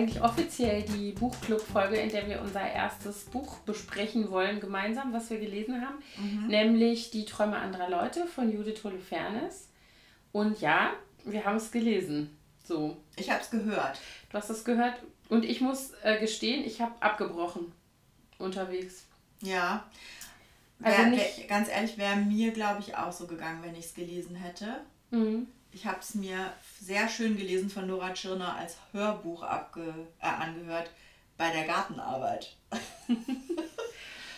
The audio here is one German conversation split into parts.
Eigentlich offiziell die Buchclub-Folge, in der wir unser erstes Buch besprechen wollen, gemeinsam, was wir gelesen haben. Mhm. Nämlich Die Träume anderer Leute von Judith Holofernes. Und ja, wir haben es gelesen. So. Ich habe es gehört. Du hast es gehört. Und ich muss äh, gestehen, ich habe abgebrochen unterwegs. Ja. Also wär, wär, ganz ehrlich, wäre mir, glaube ich, auch so gegangen, wenn ich es gelesen hätte. Mhm. Ich habe es mir sehr schön gelesen von Nora Tschirner als Hörbuch abge äh, angehört bei der Gartenarbeit.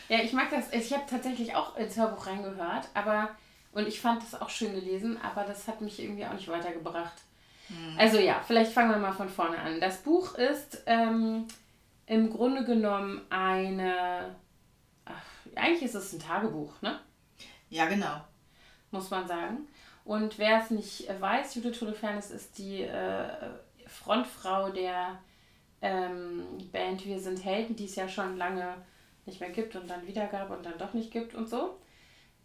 ja, ich mag das. Ich habe tatsächlich auch ins Hörbuch reingehört, aber und ich fand das auch schön gelesen, aber das hat mich irgendwie auch nicht weitergebracht. Hm. Also ja, vielleicht fangen wir mal von vorne an. Das Buch ist ähm, im Grunde genommen eine. Ach, eigentlich ist es ein Tagebuch, ne? Ja, genau. Muss man sagen. Und wer es nicht weiß, Judith Holofernes ist die äh, Frontfrau der ähm, Band Wir sind Helden, die es ja schon lange nicht mehr gibt und dann wieder gab und dann doch nicht gibt und so.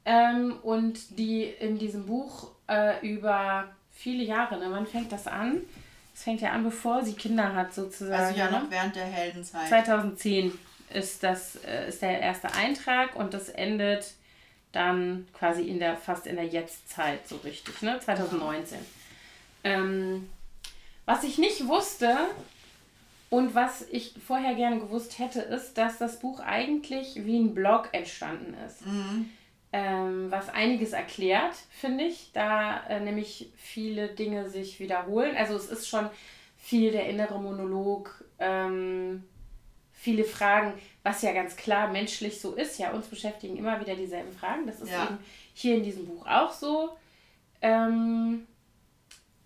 Ähm, und die in diesem Buch äh, über viele Jahre, ne, wann fängt das an? Es fängt ja an, bevor sie Kinder hat, sozusagen. Also ja, noch ne? während der Heldenzeit. 2010 ist das äh, ist der erste Eintrag und das endet dann quasi in der fast in der Jetztzeit so richtig, ne? 2019. Ähm, was ich nicht wusste und was ich vorher gerne gewusst hätte, ist, dass das Buch eigentlich wie ein Blog entstanden ist. Mhm. Ähm, was einiges erklärt, finde ich, da äh, nämlich viele Dinge sich wiederholen. Also es ist schon viel der innere Monolog, ähm, viele Fragen, was ja ganz klar menschlich so ist. Ja, uns beschäftigen immer wieder dieselben Fragen. Das ist ja. eben hier in diesem Buch auch so. Ähm,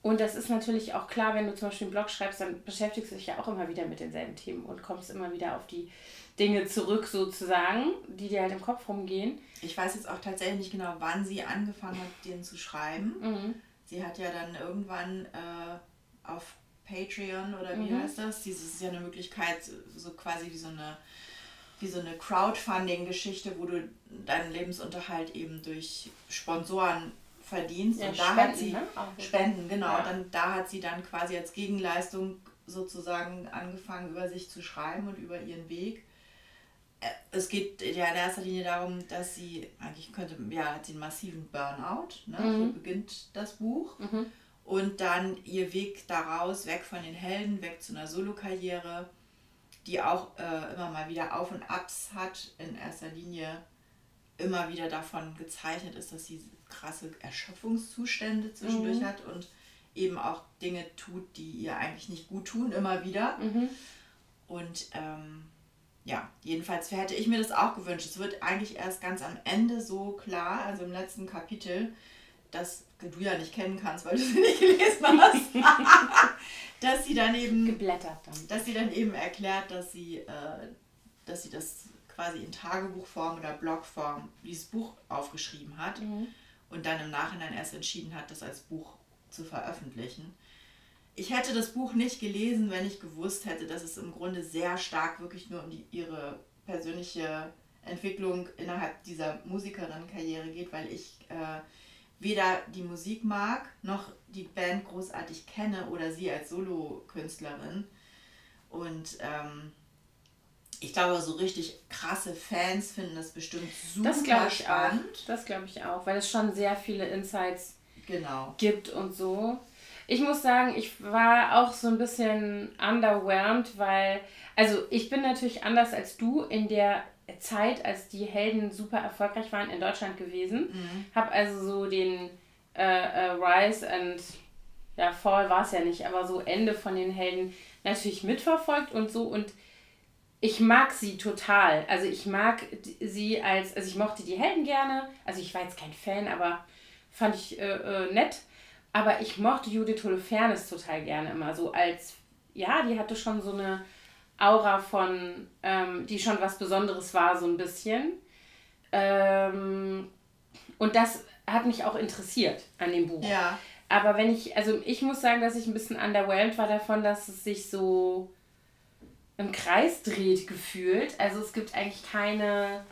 und das ist natürlich auch klar, wenn du zum Beispiel einen Blog schreibst, dann beschäftigst du dich ja auch immer wieder mit denselben Themen und kommst immer wieder auf die Dinge zurück, sozusagen, die dir halt im Kopf rumgehen. Ich weiß jetzt auch tatsächlich nicht genau, wann sie angefangen hat, den zu schreiben. Mhm. Sie hat ja dann irgendwann äh, auf Patreon oder wie mhm. heißt das? Dieses ist ja eine Möglichkeit, so quasi wie so eine wie so eine Crowdfunding-Geschichte, wo du deinen Lebensunterhalt eben durch Sponsoren verdienst. Ja, und da Spenden, hat sie ne? Spenden, genau. Ja. Dann da hat sie dann quasi als Gegenleistung sozusagen angefangen, über sich zu schreiben und über ihren Weg. Äh, es geht ja in erster Linie darum, dass sie, eigentlich könnte, ja, hat sie einen massiven Burnout, ne? Mhm. so beginnt das Buch. Mhm und dann ihr Weg daraus, weg von den Helden, weg zu einer Solokarriere, die auch äh, immer mal wieder Auf und Abs hat, in erster Linie immer wieder davon gezeichnet ist, dass sie krasse Erschöpfungszustände zwischendurch mhm. hat und eben auch Dinge tut, die ihr eigentlich nicht gut tun, immer wieder. Mhm. Und ähm, ja, jedenfalls hätte ich mir das auch gewünscht. Es wird eigentlich erst ganz am Ende so klar, also im letzten Kapitel, dass du ja nicht kennen kannst, weil du sie nicht gelesen hast, dass sie dann eben geblättert dann. dass sie dann eben erklärt, dass sie, äh, dass sie das quasi in Tagebuchform oder Blogform dieses Buch aufgeschrieben hat mhm. und dann im Nachhinein erst entschieden hat, das als Buch zu veröffentlichen. Ich hätte das Buch nicht gelesen, wenn ich gewusst hätte, dass es im Grunde sehr stark wirklich nur um die, ihre persönliche Entwicklung innerhalb dieser Musikerin-Karriere geht, weil ich äh, weder die Musik mag, noch die Band großartig kenne oder sie als Solokünstlerin. Und ähm, ich glaube, so richtig krasse Fans finden das bestimmt super das ich spannend. Auch. Das glaube ich auch, weil es schon sehr viele Insights genau. gibt und so. Ich muss sagen, ich war auch so ein bisschen underwhelmed, weil, also ich bin natürlich anders als du in der Zeit, als die Helden super erfolgreich waren in Deutschland gewesen. Mhm. Habe also so den äh, äh, Rise and ja, Fall war es ja nicht, aber so Ende von den Helden natürlich mitverfolgt und so und ich mag sie total. Also ich mag sie als, also ich mochte die Helden gerne. Also ich war jetzt kein Fan, aber fand ich äh, äh, nett. Aber ich mochte Judith Holofernes total gerne immer so als, ja, die hatte schon so eine Aura von, ähm, die schon was Besonderes war, so ein bisschen. Ähm, und das hat mich auch interessiert an dem Buch. Ja. Aber wenn ich, also ich muss sagen, dass ich ein bisschen underwhelmed war davon, dass es sich so im Kreis dreht gefühlt. Also es gibt eigentlich keine,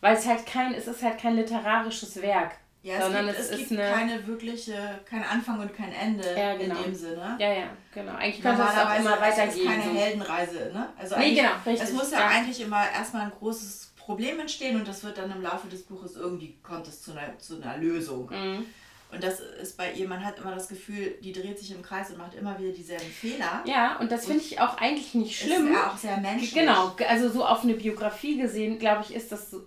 weil es halt kein, es ist halt kein literarisches Werk Ja, sondern es, gibt, es, es gibt eine, keine wirkliche, kein Anfang und kein Ende ja, genau. in dem Sinne. Ja, ja, genau. Eigentlich könnte es auch immer weitergehen. Es ist keine so. Heldenreise, ne? Also nee, genau, richtig. Es muss ja, ja, eigentlich immer erstmal ein großes Problem entstehen und das wird dann im Laufe des Buches irgendwie, kommt es zu einer, zu einer Lösung. Mhm. Und das ist bei ihr, man hat immer das Gefühl, die dreht sich im Kreis und macht immer wieder dieselben Fehler. Ja, und das finde ich auch eigentlich nicht schlimm. Ist ja auch sehr menschlich. Genau, also so auf eine Biografie gesehen, glaube ich, ist das so,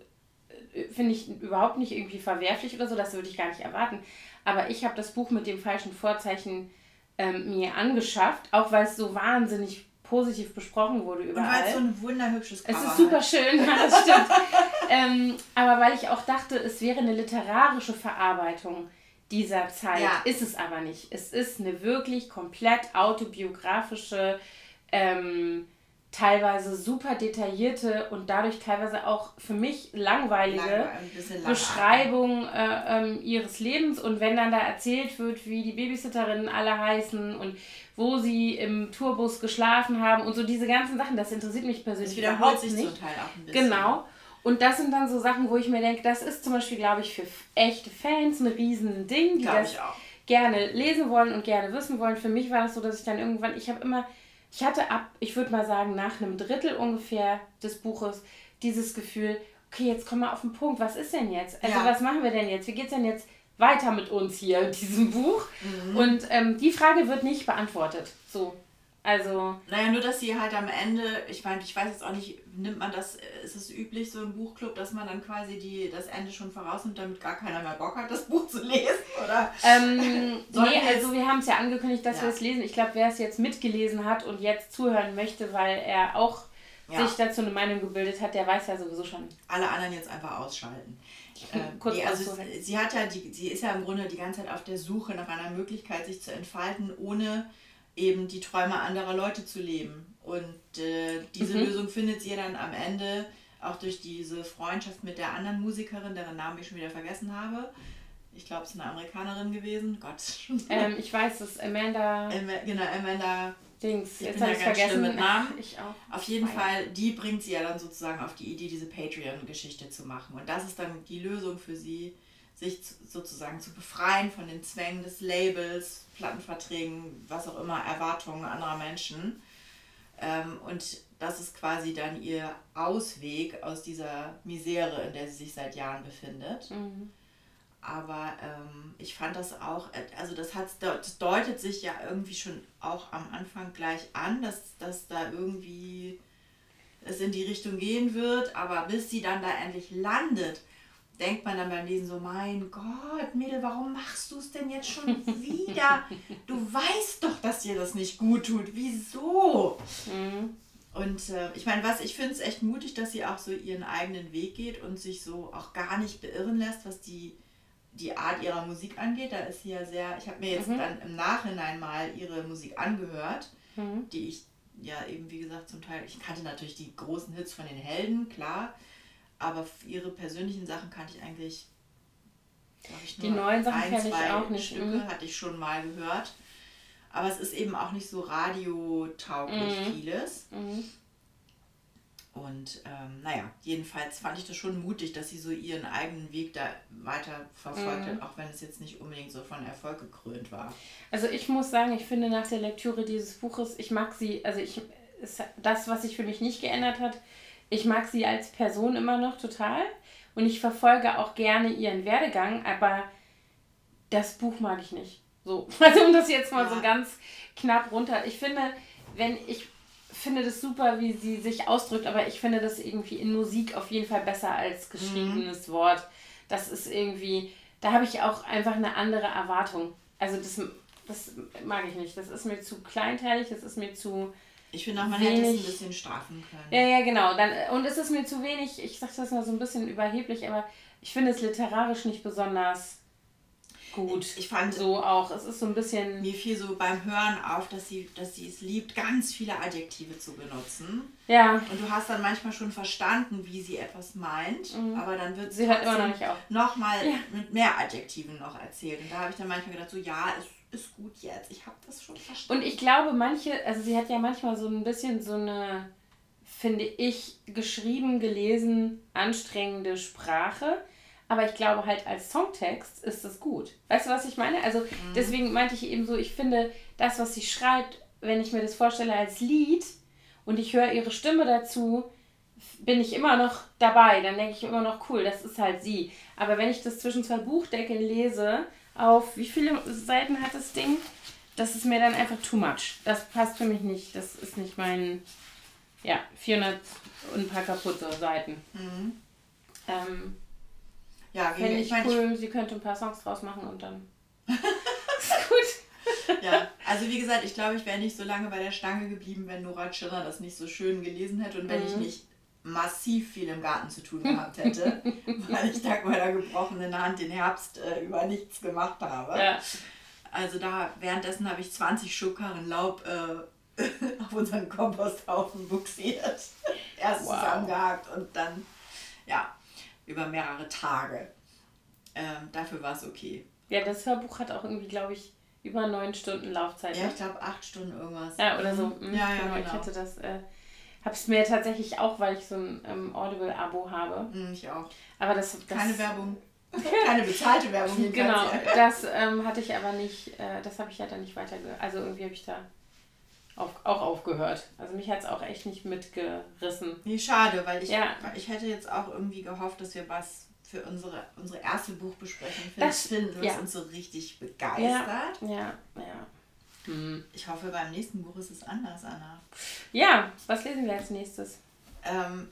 finde ich überhaupt nicht irgendwie verwerflich oder so, das würde ich gar nicht erwarten. Aber ich habe das Buch mit dem falschen Vorzeichen ähm, mir angeschafft, auch weil es so wahnsinnig positiv besprochen wurde überall. Und weil es so ein wunderhübsches Cover Es ist super schön, ja, das stimmt. ähm, aber weil ich auch dachte, es wäre eine literarische Verarbeitung dieser Zeit. Ja. Ist es aber nicht. Es ist eine wirklich komplett autobiografische, ähm, teilweise super detaillierte und dadurch teilweise auch für mich langweilige Beschreibung äh, ähm, ihres Lebens. Und wenn dann da erzählt wird, wie die Babysitterinnen alle heißen und wo sie im Tourbus geschlafen haben und so diese ganzen Sachen, das interessiert mich persönlich überhaupt sich nicht. Zum Teil auch ein bisschen. Genau. Und das sind dann so Sachen, wo ich mir denke, das ist zum Beispiel, glaube ich, für echte Fans ein riesen Ding, die das gerne lesen wollen und gerne wissen wollen. Für mich war das so, dass ich dann irgendwann, ich habe immer, ich hatte ab, ich würde mal sagen, nach einem Drittel ungefähr des Buches dieses Gefühl, okay, jetzt komm mal auf den Punkt, was ist denn jetzt? Also ja. was machen wir denn jetzt? Wie geht es denn jetzt weiter mit uns hier in diesem Buch? Mhm. Und ähm, die Frage wird nicht beantwortet. So. Also. Naja, nur dass sie halt am Ende, ich meine, ich weiß jetzt auch nicht, nimmt man das, ist es üblich, so im Buchclub, dass man dann quasi die, das Ende schon vorausnimmt, damit gar keiner mehr Bock hat, das Buch zu lesen? Oder? Ähm, nee, also wir haben es ja angekündigt, dass ja. wir es lesen. Ich glaube, wer es jetzt mitgelesen hat und jetzt zuhören möchte, weil er auch ja. sich dazu eine Meinung gebildet hat, der weiß ja sowieso schon. Alle anderen jetzt einfach ausschalten. Ähm, Kurz nee, also sie hat ja die, sie ist ja im Grunde die ganze Zeit auf der Suche nach einer Möglichkeit, sich zu entfalten, ohne eben die Träume anderer Leute zu leben. Und äh, diese mhm. Lösung findet sie dann am Ende auch durch diese Freundschaft mit der anderen Musikerin, deren Namen ich schon wieder vergessen habe. Ich glaube, es ist eine Amerikanerin gewesen. Gott. Ähm, ich weiß es, Amanda. Am genau, Amanda. Dings, ich jetzt habe ich vergessen. Mit Namen. Ich auch. Auf jeden. Fall, die bringt sie ja dann sozusagen auf die Idee, diese Patreon-Geschichte zu machen. Und das ist dann die Lösung für sie, sich sozusagen zu befreien von den Zwängen des Labels, Plattenverträgen, was auch immer, Erwartungen anderer Menschen. Ähm, und das ist quasi dann ihr Ausweg aus dieser Misere, in der sie sich seit Jahren befindet. Mhm. Aber ähm, ich fand das auch, also das, hat, das deutet sich ja irgendwie schon auch am Anfang gleich an, dass, dass da irgendwie es in die Richtung gehen wird. Aber bis sie dann da endlich landet, denkt man dann beim Lesen so, mein Gott, Mädel, warum machst du es denn jetzt schon wieder? Du weißt doch, dass dir das nicht gut tut. Wieso? Mhm. Und äh, ich meine, was ich finde es echt mutig, dass sie auch so ihren eigenen Weg geht und sich so auch gar nicht beirren lässt, was die, die Art ihrer Musik angeht. Da ist sie ja sehr, ich habe mir jetzt mhm. dann im Nachhinein mal ihre Musik angehört, mhm. die ich ja eben, wie gesagt, zum Teil, ich kannte natürlich die großen Hits von den Helden, klar. Aber ihre persönlichen Sachen kannte ich eigentlich, ich, Die neuen Sachen kenne ich auch nicht. Stücke mhm. hatte ich schon mal gehört. Aber es ist eben auch nicht so radiotauglich mhm. vieles. Mhm. Und ähm, naja, jedenfalls fand ich das schon mutig, dass sie so ihren eigenen Weg da weiter verfolgt hat, mhm. auch wenn es jetzt nicht unbedingt so von Erfolg gekrönt war. Also ich muss sagen, ich finde nach der Lektüre dieses Buches, ich mag sie, also ich, das, was sich für mich nicht geändert hat, ich mag sie als Person immer noch total und ich verfolge auch gerne ihren Werdegang, aber das Buch mag ich nicht. So, also um das jetzt mal ja. so ganz knapp runter. Ich finde, wenn ich finde das super, wie sie sich ausdrückt, aber ich finde das irgendwie in Musik auf jeden Fall besser als geschriebenes mhm. Wort. Das ist irgendwie, da habe ich auch einfach eine andere Erwartung. Also das, das mag ich nicht. Das ist mir zu kleinteilig, das ist mir zu ich finde auch, man wenig, hätte es ein bisschen strafen können. Ja, ja, genau. Dann, und es ist mir zu wenig, ich sage das mal so ein bisschen überheblich, aber ich finde es literarisch nicht besonders gut. Ich fand so auch, es ist so ein bisschen. Mir fiel so beim Hören auf, dass sie, dass sie es liebt, ganz viele Adjektive zu benutzen. Ja. Und du hast dann manchmal schon verstanden, wie sie etwas meint, mhm. aber dann wird sie halt immer noch nicht auf. Nochmal ja. mit mehr Adjektiven noch erzählt. Und da habe ich dann manchmal gedacht, so ja, es ist gut jetzt. Ich habe das schon verstanden. Und ich glaube, manche, also sie hat ja manchmal so ein bisschen so eine, finde ich, geschrieben, gelesen, anstrengende Sprache. aber ich glaube halt als Songtext ist das gut. Weißt du, was ich meine? Also mhm. deswegen meinte ich eben so, ich finde das, was sie schreibt, wenn ich mir das vorstelle als Lied und ich höre ihre Stimme dazu, bin ich immer noch dabei. Dann denke ich immer noch, cool, das ist halt sie. Aber wenn ich das zwischen zwei Buchdeckeln lese, auf wie viele Seiten hat das Ding? Das ist mir dann einfach too much. Das passt für mich nicht. Das ist nicht mein, ja, 400 und ein paar kaputte Seiten. Mhm. Ähm, ja, Fände ich, ich cool, sie könnte ein paar Songs draus machen und dann ist gut. ja, also wie gesagt, ich glaube, ich wäre nicht so lange bei der Stange geblieben, wenn Nora Tschirner das nicht so schön gelesen hätte und wenn mhm. ich nicht massiv viel im Garten zu tun gehabt hätte, weil ich dank meiner gebrochenen Hand den Herbst äh, über nichts gemacht habe. Ja. Also da währenddessen habe ich 20 Schubkarren Laub äh, auf unseren Komposthaufen buxiert. Erst wow. zusammengehakt und dann, ja, über mehrere Tage. Ähm, dafür war es okay. Ja, das Hörbuch hat auch irgendwie, glaube ich, über neun Stunden Laufzeit. Ja, ne? ich glaube acht Stunden irgendwas. Ja, oder so. Mhm. Ja, ja, genau. genau. Ich hatte das, äh, habe es mir tatsächlich auch, weil ich so ein ähm, Audible-Abo habe. Mhm, ich auch. Aber das, das keine Werbung. Keine bezahlte Werbung. Genau, das ähm, hatte ich aber nicht, äh, das habe ich ja dann nicht weiter, also irgendwie habe ich da auf, auch aufgehört. Also mich hat es auch echt nicht mitgerissen. Nee, schade, weil ich, ja. ich hätte jetzt auch irgendwie gehofft, dass wir was für unsere, unsere erste Buchbesprechung das, finden, was ja. uns so richtig begeistert. Ja, ja. ja. Hm. Ich hoffe, beim nächsten Buch ist es anders, Anna. Ja, was lesen wir als nächstes? Ähm,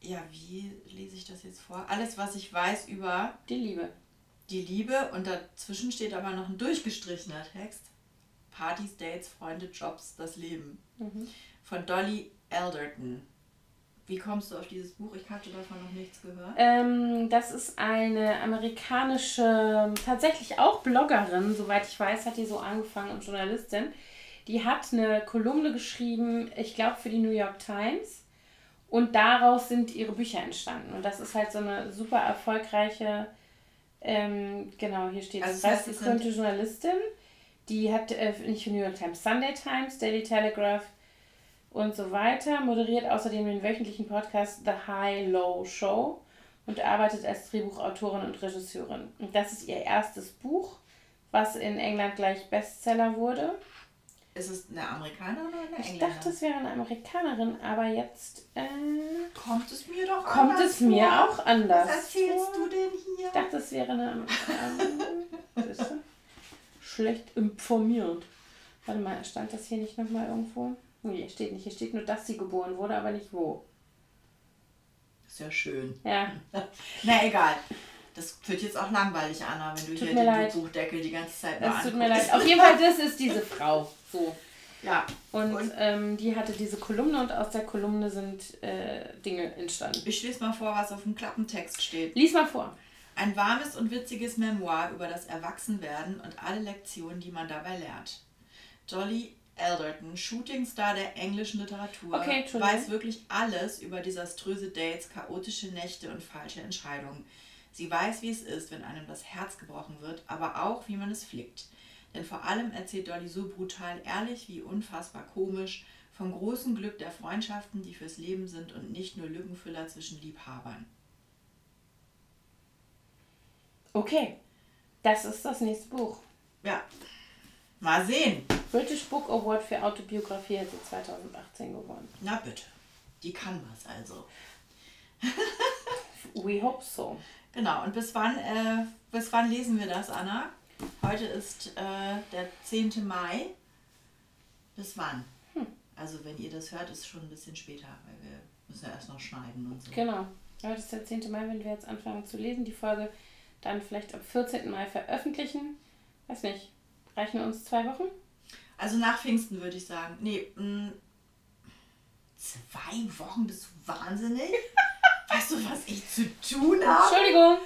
ja, wie lese ich das jetzt vor? Alles, was ich weiß über die Liebe. Die Liebe und dazwischen steht aber noch ein durchgestrichener Text. Partys, Dates, Freunde, Jobs, das Leben. Mhm. Von Dolly Alderton. Wie kommst du auf dieses Buch? Ich hatte davon noch nichts gehört. Ähm, das ist eine amerikanische, tatsächlich auch Bloggerin, soweit ich weiß, hat die so angefangen und Journalistin. Die hat eine Kolumne geschrieben, ich glaube für die New York Times. Und daraus sind ihre Bücher entstanden. Und das ist halt so eine super erfolgreiche, ähm, genau, hier steht also das heißt, Journalistin. Die hat äh, nicht für New York Times, Sunday Times, Daily Telegraph, und so weiter, moderiert außerdem den wöchentlichen Podcast The High Low Show und arbeitet als Drehbuchautorin und Regisseurin. Und das ist ihr erstes Buch, was in England gleich Bestseller wurde. Ist es eine Amerikanerin oder eine Engländerin? Ich dachte, es wäre eine Amerikanerin, aber jetzt äh, kommt es mir doch kommt anders es mir vor. auch anders. Was erzählst vor. du denn hier? Ich dachte, es wäre eine Amerikanerin. Schlecht informiert. Warte mal, stand das hier nicht nochmal irgendwo? Nee, hier steht nicht. Hier steht nur, dass sie geboren wurde, aber nicht wo. Ist ja schön. Ja. Na egal. Das wird jetzt auch langweilig, Anna, wenn du tut hier den leid. Buchdeckel die ganze Zeit Das tut mir leid. Auf jeden Fall, das ist diese Frau. So. Ja. Und, und? Ähm, die hatte diese Kolumne und aus der Kolumne sind äh, Dinge entstanden. Ich lese mal vor, was auf dem Klappentext steht. Lies mal vor. Ein warmes und witziges Memoir über das Erwachsenwerden und alle Lektionen, die man dabei lernt. Dolly Alderton, Shootingstar der englischen Literatur, okay, weiß wirklich alles über desaströse Dates, chaotische Nächte und falsche Entscheidungen. Sie weiß, wie es ist, wenn einem das Herz gebrochen wird, aber auch, wie man es flickt. Denn vor allem erzählt Dolly so brutal ehrlich wie unfassbar komisch vom großen Glück der Freundschaften, die fürs Leben sind und nicht nur Lückenfüller zwischen Liebhabern. Okay, das ist das nächste Buch. Ja, mal sehen. British Book Award für Autobiografie hat sie 2018 gewonnen. Na bitte. Die kann was also. We hope so. Genau, und bis wann, äh, bis wann lesen wir das, Anna? Heute ist äh, der 10. Mai. Bis wann? Hm. Also wenn ihr das hört, ist es schon ein bisschen später, weil wir müssen ja erst noch schneiden und so. Genau. Heute ist der 10. Mai, wenn wir jetzt anfangen zu lesen. Die Folge dann vielleicht am 14. Mai veröffentlichen. Weiß nicht. Reichen uns zwei Wochen? Also nach Pfingsten würde ich sagen. Nee, mh, mm, zwei Wochen bist du wahnsinnig? weißt du, was ich zu tun habe? Entschuldigung.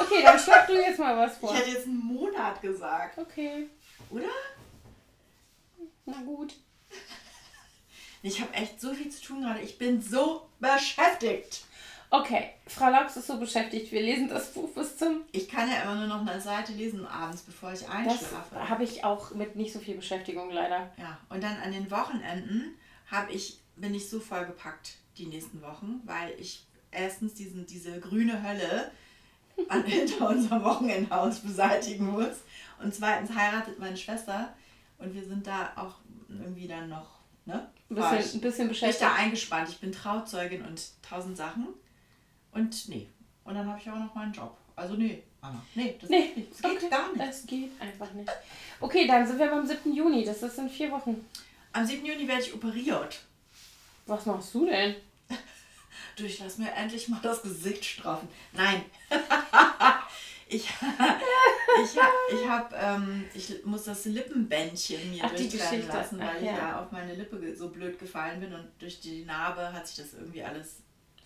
Okay, dann schlag du jetzt mal was vor. Ich hätte jetzt einen Monat gesagt. Okay. Oder? Na gut. Ich habe echt so viel zu tun gerade. Ich bin so beschäftigt. Okay, Frau Laux ist so beschäftigt. Wir lesen das Buch bis zum. Ich kann ja immer nur noch eine Seite lesen abends, bevor ich einschlafe. Das habe ich auch mit nicht so viel Beschäftigung leider. Ja, und dann an den Wochenenden habe ich, bin ich so vollgepackt die nächsten Wochen, weil ich erstens diesen, diese grüne Hölle an, hinter unserem Wochenendhaus beseitigen muss. Und zweitens heiratet meine Schwester und wir sind da auch irgendwie dann noch, ne? Ein bisschen, ein bisschen beschäftigt. Ich da eingespannt. Ich bin Trauzeugin und tausend Sachen. Und nee. Und dann habe ich auch noch meinen Job. Also nee, Anna. Nee, das, nee, geht, das geht gar nicht. Das geht einfach nicht. Okay, dann sind wir beim 7. Juni. Das ist in vier Wochen. Am 7. Juni werde ich operiert. Was machst du denn? Du, ich lass mir endlich mal das Gesicht straffen. Nein. ich ich, ich, hab, ähm, ich muss das Lippenbändchen mir Ach, durchtrennen lassen, weil Ach, ich ja. da auf meine Lippe so blöd gefallen bin und durch die Narbe hat sich das irgendwie alles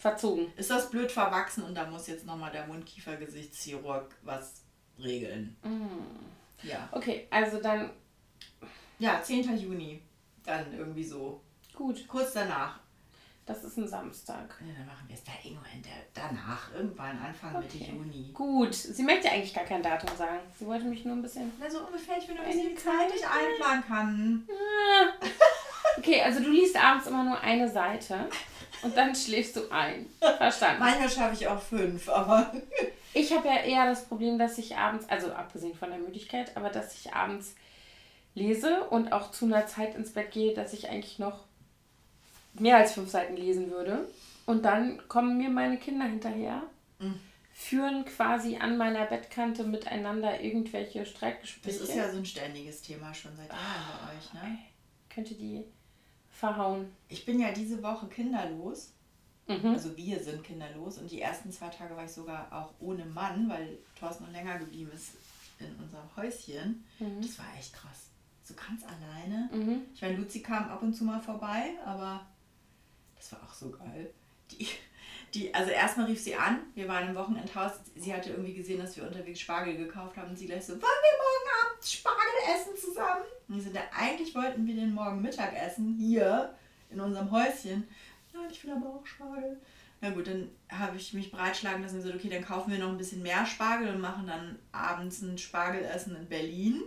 verzogen. Ist das blöd verwachsen und da muss jetzt nochmal der Mundkiefer-Gesichtschirurg was regeln. Mm. Ja. Okay, also dann. Ja, 10. Juni. Dann irgendwie so. Gut. Kurz danach. Das ist ein Samstag. Ja, dann machen wir es da irgendwann danach, irgendwann Anfang okay. Mitte Juni. Gut. Sie möchte eigentlich gar kein Datum sagen. Sie wollte mich nur ein bisschen. Na, so ungefähr, ich bin ein bisschen Zeit ich einplanen kann. Ah. Okay, also du liest abends immer nur eine Seite und dann schläfst du ein. Verstanden. Manchmal schaffe ich auch fünf, aber. ich habe ja eher das Problem, dass ich abends, also abgesehen von der Müdigkeit, aber dass ich abends lese und auch zu einer Zeit ins Bett gehe, dass ich eigentlich noch mehr als fünf Seiten lesen würde. Und dann kommen mir meine Kinder hinterher, mhm. führen quasi an meiner Bettkante miteinander irgendwelche Streitgespräche. Das ist ja so ein ständiges Thema schon seit Jahren bei euch, ne? Könnte die verhauen. Ich bin ja diese Woche kinderlos. Mhm. Also wir sind kinderlos. Und die ersten zwei Tage war ich sogar auch ohne Mann, weil Thorsten noch länger geblieben ist in unserem Häuschen. Mhm. Das war echt krass. So ganz alleine. Mhm. Ich meine, Luzi kam ab und zu mal vorbei, aber das war auch so geil. Die, die, also erstmal rief sie an, wir waren im Wochenendhaus, sie hatte irgendwie gesehen, dass wir unterwegs Spargel gekauft haben und sie gleich so, wollen wir morgen Abend Spargel essen zusammen? Und ich so, eigentlich wollten wir den morgen Mittag essen, hier in unserem Häuschen. Nein, ich will aber auch Spargel. Na gut, dann habe ich mich breitschlagen lassen und gesagt, okay, dann kaufen wir noch ein bisschen mehr Spargel und machen dann abends ein Spargelessen in Berlin.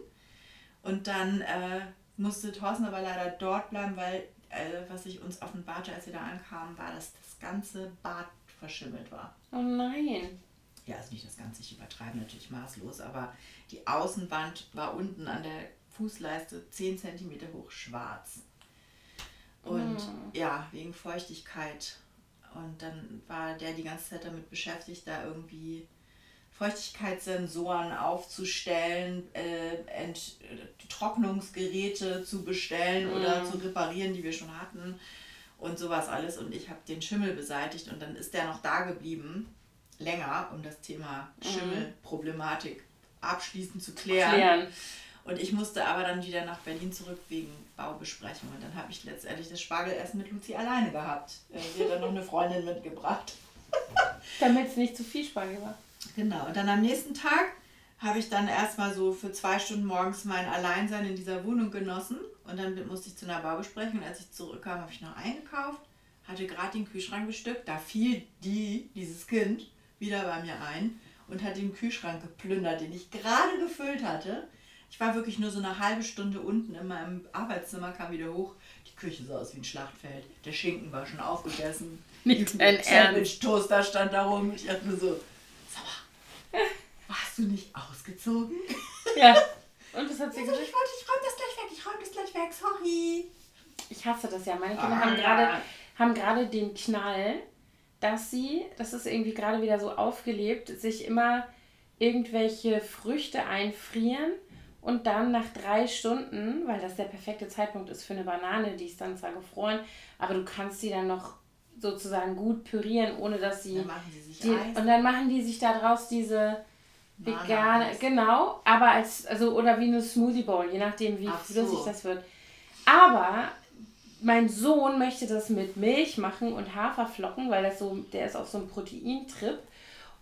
Und dann äh, musste Thorsten aber leider dort bleiben, weil äh, was sich uns offenbarte, als wir da ankamen, war, dass das ganze Bad verschimmelt war. Oh nein. Ja, also nicht das Ganze, ich übertreibe natürlich maßlos, aber die Außenwand war unten an der Fußleiste 10 cm hoch schwarz. Und mm. ja, wegen Feuchtigkeit. Und dann war der die ganze Zeit damit beschäftigt, da irgendwie Feuchtigkeitssensoren aufzustellen, äh, Ent Trocknungsgeräte zu bestellen mm. oder zu reparieren, die wir schon hatten und sowas alles. Und ich habe den Schimmel beseitigt und dann ist der noch da geblieben, länger, um das Thema mhm. Schimmelproblematik abschließend zu klären. klären. Und ich musste aber dann wieder nach Berlin zurück wegen Baubesprechung. Und dann habe ich letztendlich das Spargelessen mit Luzi alleine gehabt. Sie hat dann noch eine Freundin mitgebracht. Damit es nicht zu viel Spargel war. Genau. Und dann am nächsten Tag habe ich dann erstmal so für zwei Stunden morgens mein Alleinsein in dieser Wohnung genossen. Und dann musste ich zu einer Baubesprechung. Und als ich zurückkam, habe ich noch eingekauft, hatte gerade den Kühlschrank bestückt. Da fiel die, dieses Kind, wieder bei mir ein und hat den Kühlschrank geplündert, den ich gerade gefüllt hatte. Ich war wirklich nur so eine halbe Stunde unten in meinem Arbeitszimmer, kam wieder hoch. Die Küche sah aus wie ein Schlachtfeld. Der Schinken war schon aufgegessen. Nicht dein Ernst. Toaster stand da rum. Ich dachte mir so, warst du nicht ausgezogen? Ja. Und das hat sie gesagt. Ich wollte, ich räume das gleich weg, ich räume das gleich weg, sorry. Ich hasse das ja. Meine Kinder ah, haben gerade haben gerade den Knall, dass sie, das ist irgendwie gerade wieder so aufgelebt, sich immer irgendwelche Früchte einfrieren und dann nach drei Stunden, weil das der perfekte Zeitpunkt ist für eine Banane, die ist dann zwar gefroren, aber du kannst sie dann noch sozusagen gut pürieren, ohne dass sie. Dann machen sie sich die, Eis. Und dann machen die sich daraus diese vegane, genau, aber als, also, oder wie eine Smoothie Bowl, je nachdem, wie Ach flüssig so. das wird. Aber mein Sohn möchte das mit Milch machen und Haferflocken, weil das so, der ist auf so einem Proteintrip.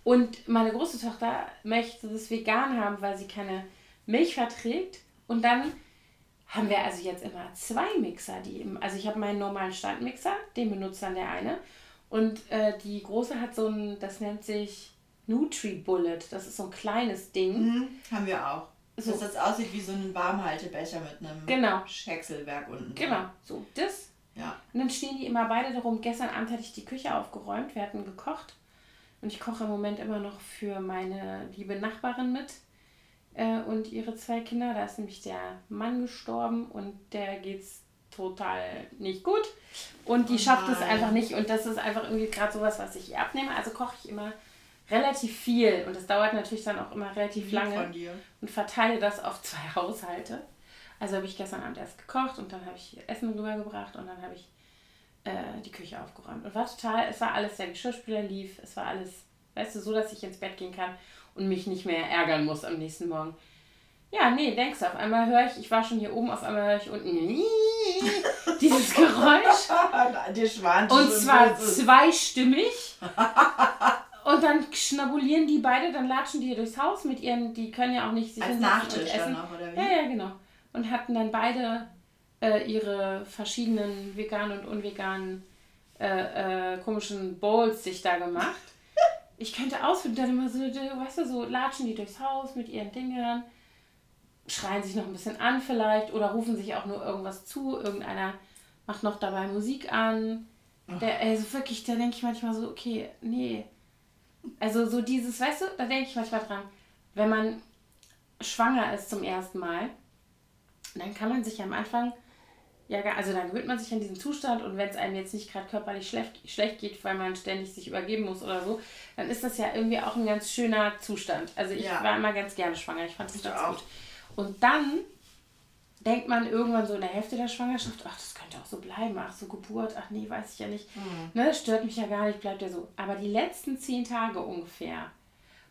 Und meine große Tochter möchte das vegan haben, weil sie keine Milch verträgt. Und dann haben wir also jetzt immer zwei Mixer, die eben, also ich habe meinen normalen Standmixer, den benutzt dann der eine. Und äh, die große hat so ein, das nennt sich Nutri-Bullet. Das ist so ein kleines Ding. Mhm, haben wir auch. So. Dass das aussieht wie so ein Warmhaltebecher mit einem genau. Schächselwerk unten. Genau, so das. Ja. Und dann stehen die immer beide darum. Gestern Abend hatte ich die Küche aufgeräumt. Wir hatten gekocht. Und ich koche im Moment immer noch für meine liebe Nachbarin mit äh, und ihre zwei Kinder. Da ist nämlich der Mann gestorben und der geht's total nicht gut. Und die oh schafft es einfach nicht. Und das ist einfach irgendwie gerade sowas, was ich ihr abnehme. Also koche ich immer relativ viel. Und das dauert natürlich dann auch immer relativ lange. Und verteile das auf zwei Haushalte. Also habe ich gestern Abend erst gekocht und dann habe ich Essen rübergebracht und dann habe ich äh, die Küche aufgeräumt. Und war total, es war alles, der Geschirrspüler lief, es war alles, weißt du, so, dass ich ins Bett gehen kann und mich nicht mehr ärgern muss am nächsten Morgen. Ja, nee, denkst du, auf einmal höre ich, ich war schon hier oben, auf einmal höre ich unten dieses Geräusch. und zwar zweistimmig. Und dann schnabulieren die beide, dann latschen die durchs Haus mit ihren, die können ja auch nicht sich Als Nachtisch essen. Noch, oder wie? Ja, ja, genau. Und hatten dann beide äh, ihre verschiedenen veganen und unveganen äh, äh, komischen Bowls sich da gemacht. Ich könnte ausführen, dann immer so, weißt du, so latschen die durchs Haus mit ihren Dingern, schreien sich noch ein bisschen an vielleicht oder rufen sich auch nur irgendwas zu. Irgendeiner macht noch dabei Musik an. Der, also wirklich, da denke ich manchmal so, okay, nee. Also so dieses, weißt du, da denke ich manchmal dran, wenn man schwanger ist zum ersten Mal, dann kann man sich am Anfang ja, also dann gewöhnt man sich an diesen Zustand und wenn es einem jetzt nicht gerade körperlich schlecht, schlecht geht, weil man ständig sich übergeben muss oder so, dann ist das ja irgendwie auch ein ganz schöner Zustand. Also ich ja. war immer ganz gerne schwanger, ich fand das ganz auch. gut. Und dann denkt man irgendwann so in der Hälfte der Schwangerschaft, ach, das könnte auch so bleiben, ach, so Geburt, ach nee, weiß ich ja nicht. Mhm. Ne, stört mich ja gar nicht, bleibt ja so. Aber die letzten zehn Tage ungefähr,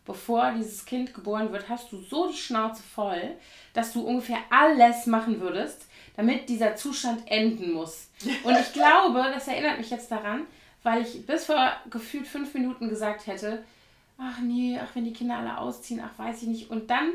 bevor dieses Kind geboren wird, hast du so die Schnauze voll, dass du ungefähr alles machen würdest, damit dieser Zustand enden muss. Und ich glaube, das erinnert mich jetzt daran, weil ich bis vor gefühlt fünf Minuten gesagt hätte, ach nee, ach wenn die Kinder alle ausziehen, ach weiß ich nicht. Und dann,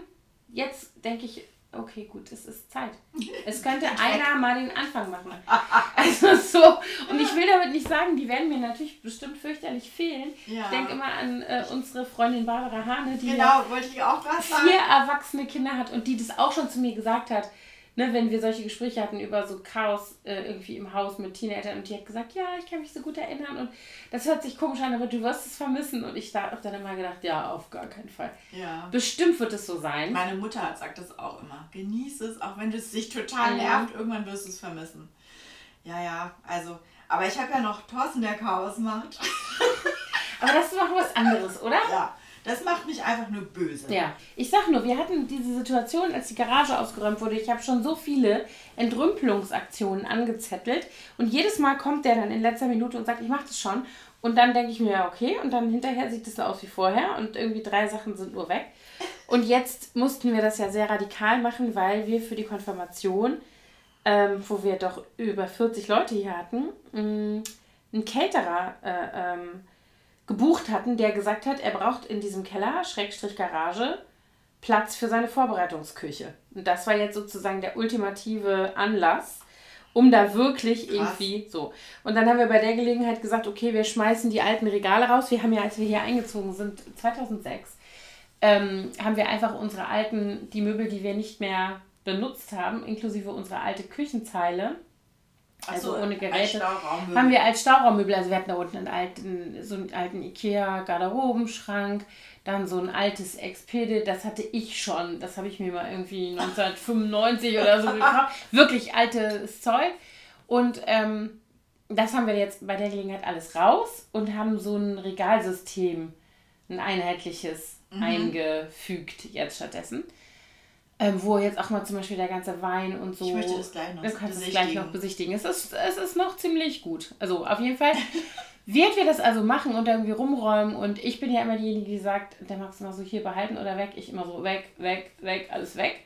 jetzt denke ich, okay, gut, es ist Zeit. Es könnte einer mal den Anfang machen. Also so, und ich will damit nicht sagen, die werden mir natürlich bestimmt fürchterlich fehlen. Ja. Ich denke immer an äh, unsere Freundin Barbara Hane, die genau, ja vier erwachsene Kinder hat und die das auch schon zu mir gesagt hat ne, wenn wir solche Gespräche hatten über so Chaos äh, irgendwie im Haus mit Teenagern und die hat gesagt, ja, ich kann mich so gut erinnern und das hört sich komisch an, aber du wirst es vermissen und ich da habe dann immer gedacht, ja, auf gar keinen Fall. Ja. Bestimmt wird es so sein. Meine Mutter sagt das auch immer. Genieß es, auch wenn es dich total nervt, irgendwann wirst du es vermissen. Ja, ja, also, aber ich habe ja noch Thorsten, der Chaos macht. aber das ist noch was anderes, oder? Ja. Das macht mich einfach nur böse. Ja, ich sag nur, wir hatten diese Situation, als die Garage ausgeräumt wurde. Ich habe schon so viele Entrümpelungsaktionen angezettelt und jedes Mal kommt der dann in letzter Minute und sagt, ich mache das schon. Und dann denke ich mir, ja, okay, und dann hinterher sieht es so aus wie vorher und irgendwie drei Sachen sind nur weg. Und jetzt mussten wir das ja sehr radikal machen, weil wir für die Konfirmation, ähm, wo wir doch über 40 Leute hier hatten, mh, mm, einen Caterer äh, ähm, gebucht hatten, der gesagt hat, er braucht in diesem Keller, Schrägstrich Garage, Platz für seine Vorbereitungsküche. Und das war jetzt sozusagen der ultimative Anlass, um da wirklich Krass. irgendwie so. Und dann haben wir bei der Gelegenheit gesagt, okay, wir schmeißen die alten Regale raus. Wir haben ja, als wir hier eingezogen sind, 2006, ähm, haben wir einfach unsere alten, die Möbel, die wir nicht mehr benutzt haben, inklusive unsere alte Küchenzeile, also so, ohne Geräte. Haben wir als Stauraummöbel, also wir hatten da unten einen alten, so einen alten Ikea-Garderobenschrank, dann so ein altes Expedit, das hatte ich schon, das habe ich mir mal irgendwie 1995 oder so gekauft. Wirklich altes Zeug. Und ähm, das haben wir jetzt bei der Gelegenheit alles raus und haben so ein Regalsystem, ein einheitliches mhm. eingefügt jetzt stattdessen. Ähm, wo jetzt auch mal zum Beispiel der ganze Wein und so. Ich möchte das gleich noch Du kannst es gleich noch besichtigen. Es ist, es ist noch ziemlich gut. Also auf jeden Fall wird wir das also machen und irgendwie rumräumen. Und ich bin ja immer diejenige, die sagt, der magst du mal so hier behalten oder weg. Ich immer so weg, weg, weg, alles weg.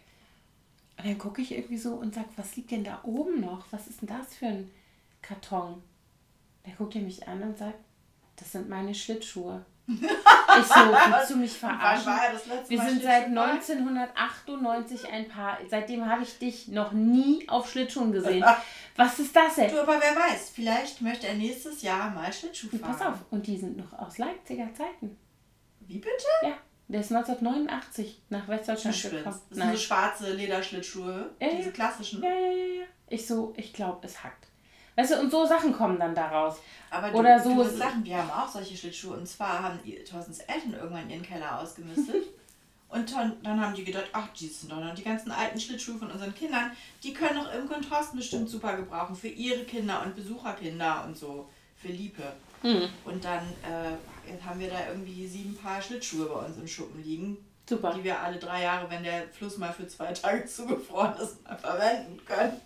Und dann gucke ich irgendwie so und sage, was liegt denn da oben noch? Was ist denn das für ein Karton? Da guckt er mich an und sagt, das sind meine Schlittschuhe. Ich so, willst du mich verarschen? Wir sind seit 1998 ein Paar. Seitdem habe ich dich noch nie auf Schlittschuhen gesehen. Was ist das denn? Du, aber wer weiß, vielleicht möchte er nächstes Jahr mal Schlittschuh fahren. Pass auf, und die sind noch aus Leipziger Zeiten. Wie bitte? Ja, der ist 1989 nach Westdeutschland gekommen. Das sind Nein. so schwarze Lederschlittschuhe, ja, diese klassischen. Ja, ja, ja, ja. Ich so, ich glaube, es hackt. Weißt du, und so Sachen kommen dann daraus. Aber du, Oder so Sachen, wir haben auch solche Schlittschuhe. Und zwar haben die Thorstens Eltern irgendwann ihren Keller ausgemistet. und dann, dann haben die gedacht, ach, die sind doch noch die ganzen alten Schlittschuhe von unseren Kindern. Die können doch im Thorsten bestimmt super gebrauchen. Für ihre Kinder und Besucherkinder und so. Für Liebe. Mhm. Und dann äh, haben wir da irgendwie sieben Paar Schlittschuhe bei uns im Schuppen liegen. Super. Die wir alle drei Jahre, wenn der Fluss mal für zwei Tage zugefroren ist, mal verwenden können.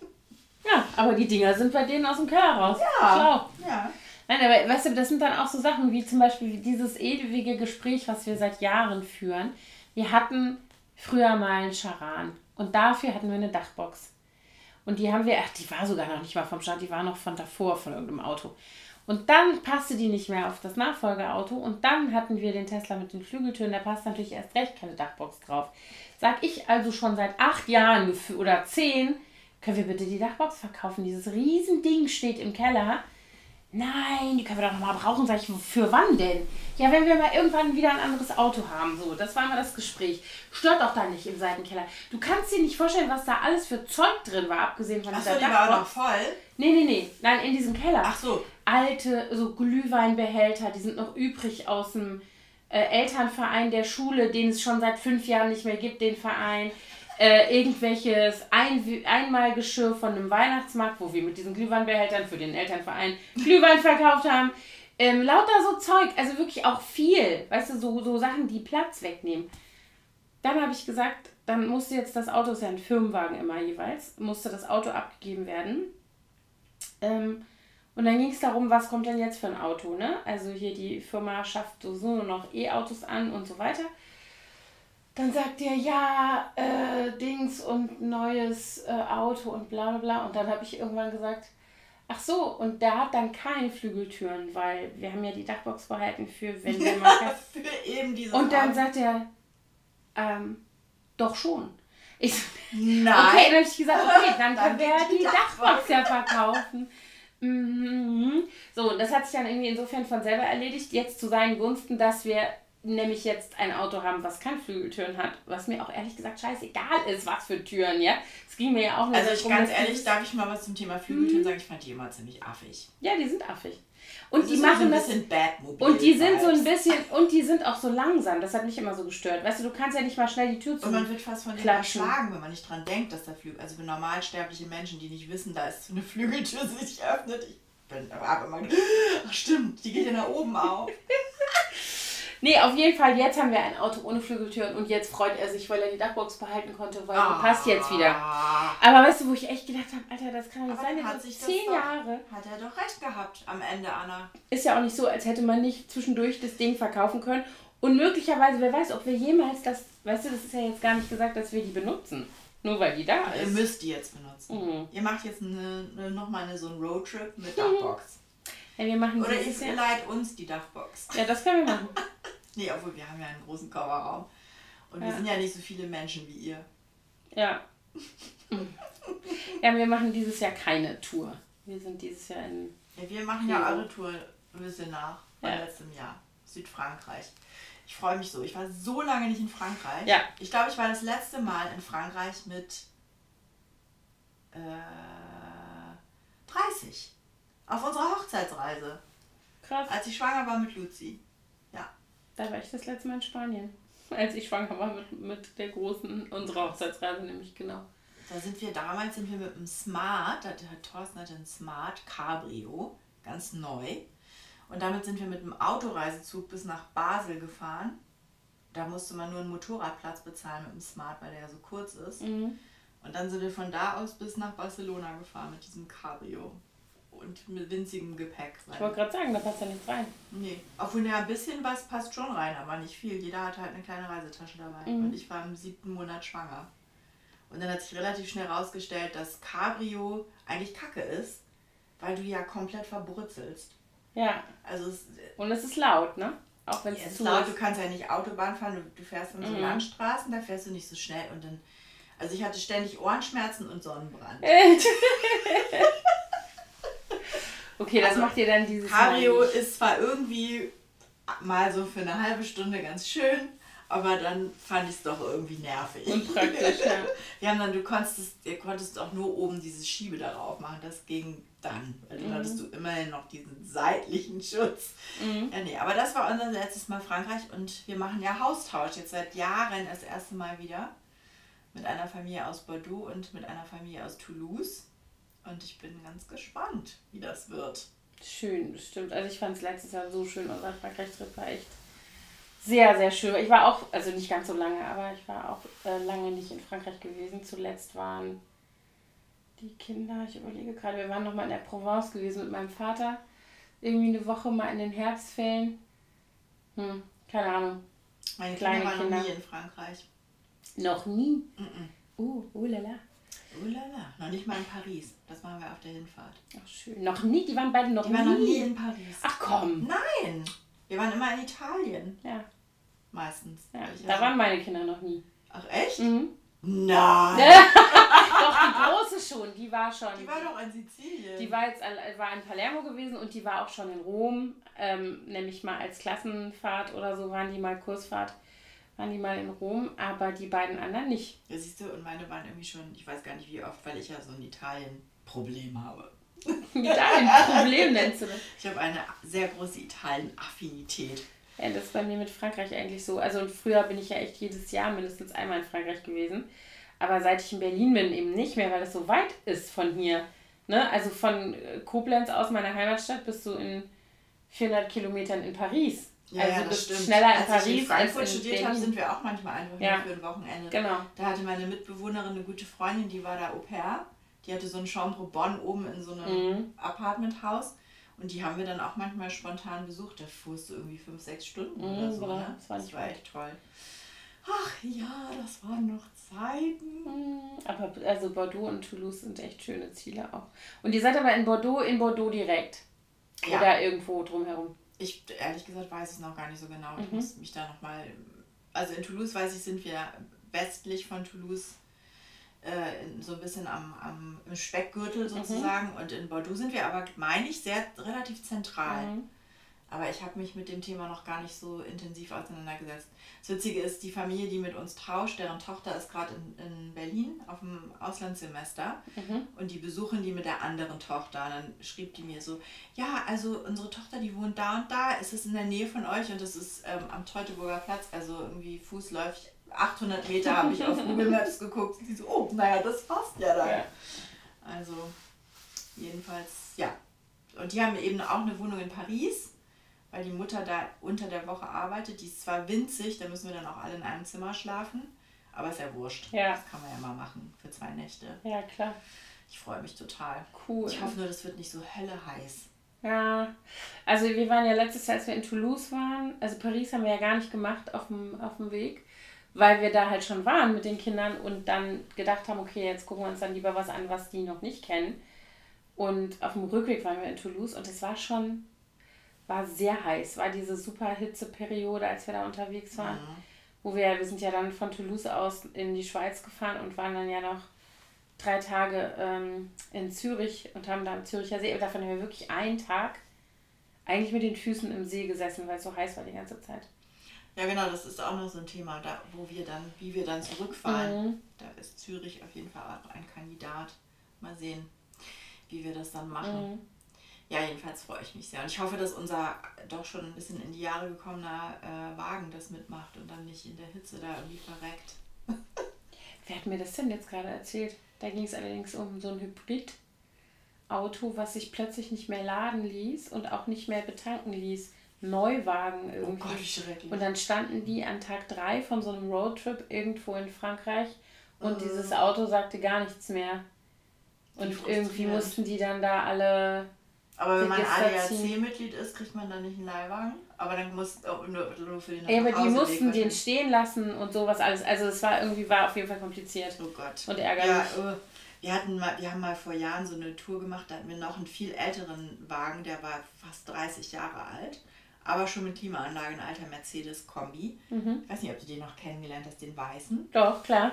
Ja, aber die Dinger sind bei denen aus dem Keller raus. Ja. Schlau. Ja. Nein, aber weißt du, das sind dann auch so Sachen wie zum Beispiel dieses ewige Gespräch, was wir seit Jahren führen. Wir hatten früher mal einen Charan und dafür hatten wir eine Dachbox. Und die haben wir, ach, die war sogar noch nicht mal vom Start, die war noch von davor, von irgendeinem Auto. Und dann passte die nicht mehr auf das Nachfolgeauto und dann hatten wir den Tesla mit den Flügeltüren, da passt natürlich erst recht keine Dachbox drauf. Sag ich also schon seit acht Jahren oder zehn, können wir bitte die Dachbox verkaufen? Dieses Riesending steht im Keller. Nein, die können wir doch nochmal brauchen. Sag ich, für wann denn? Ja, wenn wir mal irgendwann wieder ein anderes Auto haben. So, das war mal das Gespräch. Stört doch da nicht im Seitenkeller. Du kannst dir nicht vorstellen, was da alles für Zeug drin war, abgesehen von Ach dieser so, die Dachbox. war noch voll? Nee, nee, nee. Nein, in diesem Keller. Ach so. Alte, so Glühweinbehälter, die sind noch übrig aus dem äh, Elternverein der Schule, den es schon seit fünf Jahren nicht mehr gibt, den Verein äh, irgendwelches Ein Einmalgeschirr von einem Weihnachtsmarkt, wo wir mit diesen Glühweinbehältern für den Elternverein Glühwein verkauft haben. Ähm, lauter so Zeug, also wirklich auch viel, weißt du, so, so Sachen, die Platz wegnehmen. Dann habe ich gesagt, dann musste jetzt das Auto, ist ja ein Firmenwagen immer jeweils, musste das Auto abgegeben werden. Ähm, und dann ging es darum, was kommt denn jetzt für ein Auto, ne? Also hier die Firma schafft so nur noch E-Autos an und so weiter. Dann sagt er, ja, äh, Dings und neues äh, Auto und bla bla bla. Und dann habe ich irgendwann gesagt, ach so, und der hat dann keine Flügeltüren, weil wir haben ja die Dachbox behalten für, wenn wir mal... für eben diese Und dann Art. sagt er, ähm, doch schon. Ich Nein. Okay, dann habe ich gesagt, okay, dann können wir die Dachbox ja verkaufen. Mhm. So, und das hat sich dann irgendwie insofern von selber erledigt, jetzt zu seinen Gunsten, dass wir nämlich jetzt ein Auto haben, was keine Flügeltüren hat, was mir auch ehrlich gesagt scheißegal ist, was für Türen, ja. Es ging mir ja auch nicht Also ich ganz ehrlich, darf ich mal was zum Thema Flügeltüren mhm. sagen? Ich fand die immer ziemlich affig. Ja, die sind affig. Und das die machen so ein das. Und die sind so ein bisschen und die sind auch so langsam. Das hat mich immer so gestört. Weißt du, du kannst ja nicht mal schnell die Tür zu. Und man wird fast von denen erschlagen, wenn man nicht dran denkt, dass der Flügel, also für normalsterbliche Menschen, die nicht wissen, da ist so eine Flügeltür sich öffnet. Ich bin aber immer, ach stimmt, die geht ja nach oben auf. Nee, auf jeden Fall, jetzt haben wir ein Auto ohne Flügeltüren und jetzt freut er sich, weil er die Dachbox behalten konnte, weil ah. die passt jetzt wieder. Aber weißt du, wo ich echt gedacht habe, Alter, das kann doch nicht sein, der hat sich zehn doch, Jahre. Hat er doch recht gehabt am Ende, Anna. Ist ja auch nicht so, als hätte man nicht zwischendurch das Ding verkaufen können. Und möglicherweise, wer weiß, ob wir jemals das, weißt du, das ist ja jetzt gar nicht gesagt, dass wir die benutzen. Nur weil die da ist. Ihr müsst die jetzt benutzen. Mhm. Ihr macht jetzt eine, eine, nochmal eine, so einen Roadtrip mit Dachbox. Ja, wir machen Oder ihr leiht uns die Dachbox. Ja, das können wir machen. nee, obwohl wir haben ja einen großen Kofferraum. Und ja. wir sind ja nicht so viele Menschen wie ihr. Ja. ja, wir machen dieses Jahr keine Tour. Wir sind dieses Jahr in. Ja, wir machen ja eure Tour ein bisschen nach von ja. letztem Jahr. Südfrankreich. Ich freue mich so. Ich war so lange nicht in Frankreich. Ja. Ich glaube, ich war das letzte Mal in Frankreich mit äh, 30. Auf unserer Hochzeitsreise. Krass. Als ich schwanger war mit Luzi. Da war ich das letzte Mal in Spanien. Als ich schwanger war mit, mit der großen, unserer Hochzeitsreise nämlich, genau. Da sind wir, damals sind wir mit einem Smart, der Thorsten hatte ein Smart Cabrio, ganz neu. Und damit sind wir mit einem Autoreisezug bis nach Basel gefahren. Da musste man nur einen Motorradplatz bezahlen mit dem Smart, weil der ja so kurz ist. Mhm. Und dann sind wir von da aus bis nach Barcelona gefahren mit diesem Cabrio und mit winzigem Gepäck. Ich wollte gerade sagen, da passt ja nichts rein. Nee, obwohl ja ein bisschen was passt schon rein, aber nicht viel. Jeder hat halt eine kleine Reisetasche dabei. Mhm. Und ich war im siebten Monat schwanger. Und dann hat sich relativ schnell herausgestellt, dass Cabrio eigentlich Kacke ist, weil du ja komplett verbrutzelst. Ja. Also es, und es ist laut, ne? Auch wenn es ist laut, du kannst ja nicht Autobahn fahren, du, du fährst an so mhm. Landstraßen, da fährst du nicht so schnell und dann. Also ich hatte ständig Ohrenschmerzen und Sonnenbrand. Okay, das also, macht ihr dann dieses. Cabrio ist zwar irgendwie mal so für eine halbe Stunde ganz schön, Aber dann fand ich es doch irgendwie nervig. Und praktisch, ja. Wir haben dann, du konntest, du konntest auch nur oben dieses Schiebe darauf machen. Das ging dann. Weil dann mhm. hattest du immerhin noch diesen seitlichen Schutz. Mhm. Ja, nee, aber das war unser letztes Mal Frankreich und wir machen ja Haustausch jetzt seit Jahren das erste Mal wieder. Mit einer Familie aus Bordeaux und mit einer Familie aus Toulouse. Und ich bin ganz gespannt, wie das wird. Schön, stimmt. Also ich fand es letztes Jahr so schön. Unser Frankreich-Trip war echt sehr, sehr schön. Ich war auch, also nicht ganz so lange, aber ich war auch äh, lange nicht in Frankreich gewesen. Zuletzt waren die Kinder, ich überlege gerade, wir waren noch mal in der Provence gewesen mit meinem Vater. Irgendwie eine Woche mal in den Herbstferien. Hm, keine Ahnung. Meine Kleine Kinder waren Kinder. noch nie in Frankreich. Noch nie? Mm, -mm. Uh, uh lala. Oh lala, noch nicht mal in Paris. Das machen wir auf der Hinfahrt. Ach schön. Noch nie? Die waren beide noch die nie? Die waren noch nie in Paris. Ach komm. Nein. Wir waren immer in Italien. Ja. Meistens. Ja, da waren meine Kinder noch nie. Ach echt? Mhm. Nein. doch, die große schon. Die war schon. Die war doch in Sizilien. Die war jetzt war in Palermo gewesen und die war auch schon in Rom. Ähm, nämlich mal als Klassenfahrt oder so waren die mal Kursfahrt waren die mal in Rom, aber die beiden anderen nicht. Ja, siehst du, und meine waren irgendwie schon, ich weiß gar nicht wie oft, weil ich ja so ein Italien-Problem habe. Italien-Problem nennst du das? Ich habe eine sehr große Italien-Affinität. Ja, das ist bei mir mit Frankreich eigentlich so. Also früher bin ich ja echt jedes Jahr mindestens einmal in Frankreich gewesen. Aber seit ich in Berlin bin, eben nicht mehr, weil das so weit ist von hier. Ne? Also von Koblenz aus meiner Heimatstadt bis du in 400 Kilometern in Paris. Ja, also ja, das stimmt. schneller in als Paris. Als ich in Frankfurt studiert habe, sind wir auch manchmal einfach ja. für ein Wochenende. Genau. Da hatte meine Mitbewohnerin eine gute Freundin, die war da Au pair. Die hatte so ein Chambre Bonn oben in so einem mhm. Apartmenthaus. Und die haben wir dann auch manchmal spontan besucht. Da fuhrst du irgendwie fünf, sechs Stunden mhm, oder so. Genau. Ne? Das, war, das war echt toll. Ach ja, das waren noch Zeiten. Mhm. Aber also Bordeaux und Toulouse sind echt schöne Ziele auch. Und ihr seid aber in Bordeaux, in Bordeaux direkt. Ja. Oder irgendwo drumherum. Ich, ehrlich gesagt, weiß es noch gar nicht so genau. Ich mhm. muss mich da nochmal. Also in Toulouse, weiß ich, sind wir westlich von Toulouse äh, so ein bisschen am, am im Speckgürtel mhm. sozusagen. Mhm. Und in Bordeaux sind wir aber, meine ich, sehr relativ zentral. Mhm. Aber ich habe mich mit dem Thema noch gar nicht so intensiv auseinandergesetzt. Das Witzige ist, die Familie, die mit uns tauscht, deren Tochter ist gerade in, in Berlin auf dem Auslandssemester mhm. und die besuchen die mit der anderen Tochter. Und dann schrieb die mir so, ja, also unsere Tochter, die wohnt da und da, ist es in der Nähe von euch und das ist ähm, am Teutoburger Platz, also irgendwie fußläufig 800 Meter habe ich auf Google Maps geguckt und die so, oh, naja, das passt ja dann. Ja. Also jedenfalls, ja. Und die haben eben auch eine Wohnung in Paris weil die Mutter da unter der Woche arbeitet. Die ist zwar winzig, da müssen wir dann auch alle in einem Zimmer schlafen, aber ist ja wurscht. Ja. Das kann man ja mal machen für zwei Nächte. Ja, klar. Ich freue mich total. Cool. Ich hoffe nur, das wird nicht so hölle heiß. Ja, also wir waren ja letztes Jahr, als wir in Toulouse waren, also Paris haben wir ja gar nicht gemacht auf dem, auf dem Weg, weil wir da halt schon waren mit den Kindern und dann gedacht haben, okay, jetzt gucken wir uns dann lieber was an, was die noch nicht kennen. Und auf dem Rückweg waren wir in Toulouse und es war schon war sehr heiß, war diese super Hitzeperiode, als wir da unterwegs waren. Mhm. Wo wir, wir sind ja dann von Toulouse aus in die Schweiz gefahren und waren dann ja noch drei Tage ähm, in Zürich und haben da am Züricher See, davon haben wir wirklich einen Tag eigentlich mit den Füßen im See gesessen, weil es so heiß war die ganze Zeit. Ja, genau, das ist auch noch so ein Thema, da, wo wir dann, wie wir dann zurückfahren. Mhm. Da ist Zürich auf jeden Fall auch ein Kandidat. Mal sehen, wie wir das dann machen. Mhm. Ja, jedenfalls freue ich mich sehr. Und ich hoffe, dass unser doch schon ein bisschen in die Jahre gekommener äh, Wagen das mitmacht und dann nicht in der Hitze da irgendwie verreckt. Wer hat mir das denn jetzt gerade erzählt? Da ging es allerdings um so ein Hybrid-Auto, was sich plötzlich nicht mehr laden ließ und auch nicht mehr betanken ließ. Neuwagen irgendwie. Oh Gott, wie schrecklich. Und dann standen die an Tag 3 von so einem Roadtrip irgendwo in Frankreich und uh. dieses Auto sagte gar nichts mehr. Und irgendwie mussten die dann da alle aber wenn man ADAC-Mitglied ist, kriegt man dann nicht einen Leihwagen. Aber dann muss auch nur, nur für den Ja, aber die mussten den stehen lassen und sowas alles. Also es war irgendwie war auf jeden Fall kompliziert. Oh Gott. Und ärgerlich. Ja, oh. wir, hatten mal, wir haben mal vor Jahren so eine Tour gemacht, da hatten wir noch einen viel älteren Wagen, der war fast 30 Jahre alt, aber schon mit Klimaanlage, ein alter Mercedes-Kombi. Mhm. Ich weiß nicht, ob du den noch kennengelernt hast, den weißen. Doch, klar.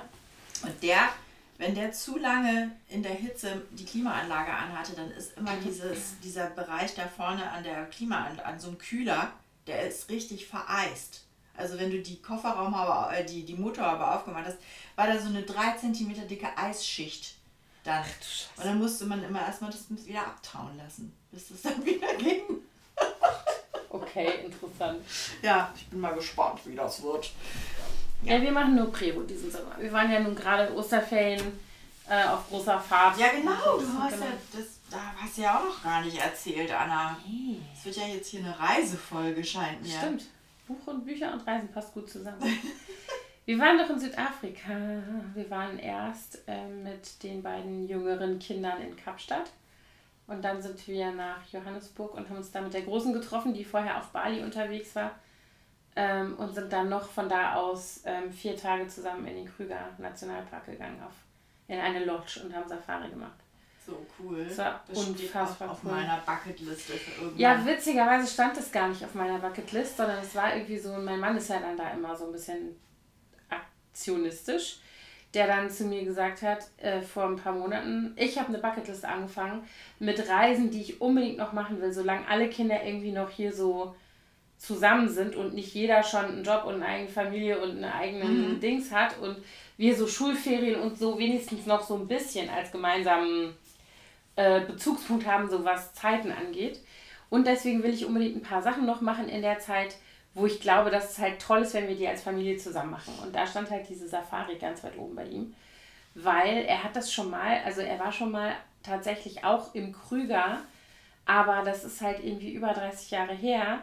Und der wenn der zu lange in der Hitze die Klimaanlage anhatte, dann ist immer dieses, dieser Bereich da vorne an der Klimaanlage, an so einem Kühler, der ist richtig vereist. also wenn du die Kofferraumhaube, äh, die, die Motorhaube aufgemacht hast, war da so eine 3 cm dicke Eisschicht dann. Ach, und dann musste man immer erstmal das wieder abtauen lassen, bis es dann wieder ging. okay, interessant. Ja, ich bin mal gespannt, wie das wird. Ja, ja wir machen nur Prero diesen Sommer. Wir waren ja nun gerade Osterferien äh, auf großer Fahrt. Ja, genau, du hast genau. ja das, da hast du ja auch noch gar nicht erzählt, Anna. Es wird ja jetzt hier eine Reisefolge, scheint mir. Stimmt. Buch und Bücher und Reisen passt gut zusammen. wir waren doch in Südafrika. Wir waren erst äh, mit den beiden jüngeren Kindern in Kapstadt. Und dann sind wir nach Johannesburg und haben uns da mit der Großen getroffen, die vorher auf Bali unterwegs war. Ähm, und sind dann noch von da aus ähm, vier Tage zusammen in den Krüger Nationalpark gegangen, auf, in eine Lodge und haben Safari gemacht. So cool. Das war das unfassbar auf, cool. meiner Bucketliste für irgendwann. Ja, witzigerweise stand es gar nicht auf meiner Bucketlist, sondern es war irgendwie so, mein Mann ist ja dann da immer so ein bisschen aktionistisch, der dann zu mir gesagt hat, äh, vor ein paar Monaten, ich habe eine Bucketlist angefangen mit Reisen, die ich unbedingt noch machen will, solange alle Kinder irgendwie noch hier so zusammen sind und nicht jeder schon einen Job und eine eigene Familie und eine eigene mhm. Dings hat und wir so Schulferien und so wenigstens noch so ein bisschen als gemeinsamen äh, Bezugspunkt haben, so was Zeiten angeht. Und deswegen will ich unbedingt ein paar Sachen noch machen in der Zeit, wo ich glaube, dass es halt toll ist, wenn wir die als Familie zusammen machen. Und da stand halt diese Safari ganz weit oben bei ihm, weil er hat das schon mal, also er war schon mal tatsächlich auch im Krüger, aber das ist halt irgendwie über 30 Jahre her,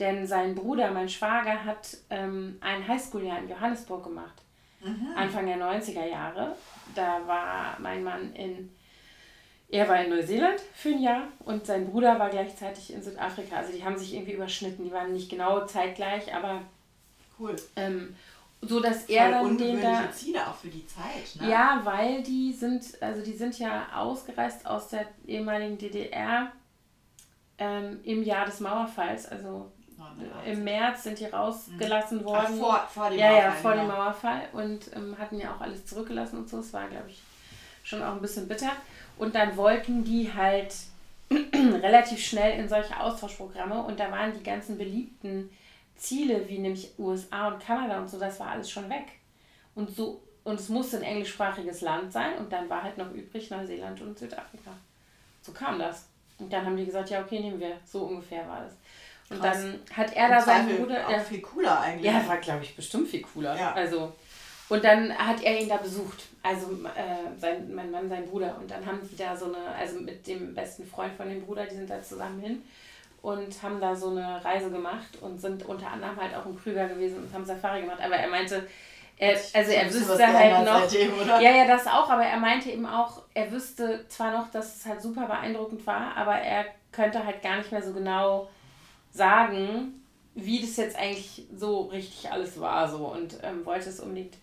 denn sein Bruder, mein Schwager, hat ähm, ein Highschool-Jahr in Johannesburg gemacht, mhm. Anfang der 90er Jahre. Da war mein Mann in er war in Neuseeland für ein Jahr und sein Bruder war gleichzeitig in Südafrika. Also die haben sich irgendwie überschnitten. Die waren nicht genau zeitgleich, aber cool. Ähm, so dass er dann den da Ziele auch für die Zeit. Ne? Ja, weil die sind also die sind ja ausgereist aus der ehemaligen DDR ähm, im Jahr des Mauerfalls. Also im März sind die rausgelassen mhm. worden. Ach, vor, vor dem ja, Mauerfall. Ja, vor genau. dem Mauerfall und ähm, hatten ja auch alles zurückgelassen und so. Es war, glaube ich, schon auch ein bisschen bitter. Und dann wollten die halt relativ schnell in solche Austauschprogramme und da waren die ganzen beliebten Ziele, wie nämlich USA und Kanada und so, das war alles schon weg. Und so, und es musste ein englischsprachiges Land sein und dann war halt noch übrig Neuseeland und Südafrika. So kam das. Und dann haben die gesagt, ja, okay, nehmen wir. So ungefähr war das. Und Krass. dann hat er da seinen Bruder. Auch ja, viel cooler eigentlich. Ja, war, glaube ich, bestimmt viel cooler. Ja. Also, und dann hat er ihn da besucht, also äh, sein, mein Mann, sein Bruder. Und dann haben die da so eine, also mit dem besten Freund von dem Bruder, die sind da zusammen hin und haben da so eine Reise gemacht und sind unter anderem halt auch im Krüger gewesen und haben Safari gemacht. Aber er meinte, er, also er wüsste halt noch. Seitdem, ja, ja, das auch, aber er meinte eben auch, er wüsste zwar noch, dass es halt super beeindruckend war, aber er könnte halt gar nicht mehr so genau sagen, wie das jetzt eigentlich so richtig alles war so und ähm, wollte es unbedingt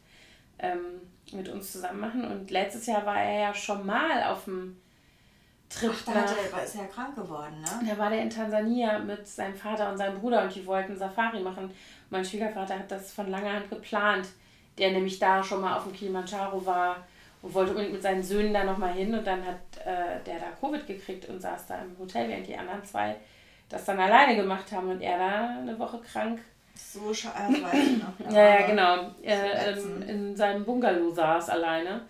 ähm, mit uns zusammen machen. Und letztes Jahr war er ja schon mal auf dem Trip. Ach, da nach, er, ist er ja krank geworden, ne? Da war der in Tansania mit seinem Vater und seinem Bruder und die wollten Safari machen. Mein Schwiegervater hat das von langer Hand geplant, der nämlich da schon mal auf dem Kilimanjaro war und wollte unbedingt mit seinen Söhnen da nochmal hin und dann hat äh, der da Covid gekriegt und saß da im Hotel, während die anderen zwei das dann alleine gemacht haben und er da eine Woche krank so scheiße, noch. Ja, ja, genau. Äh, in, in seinem Bungalow saß alleine.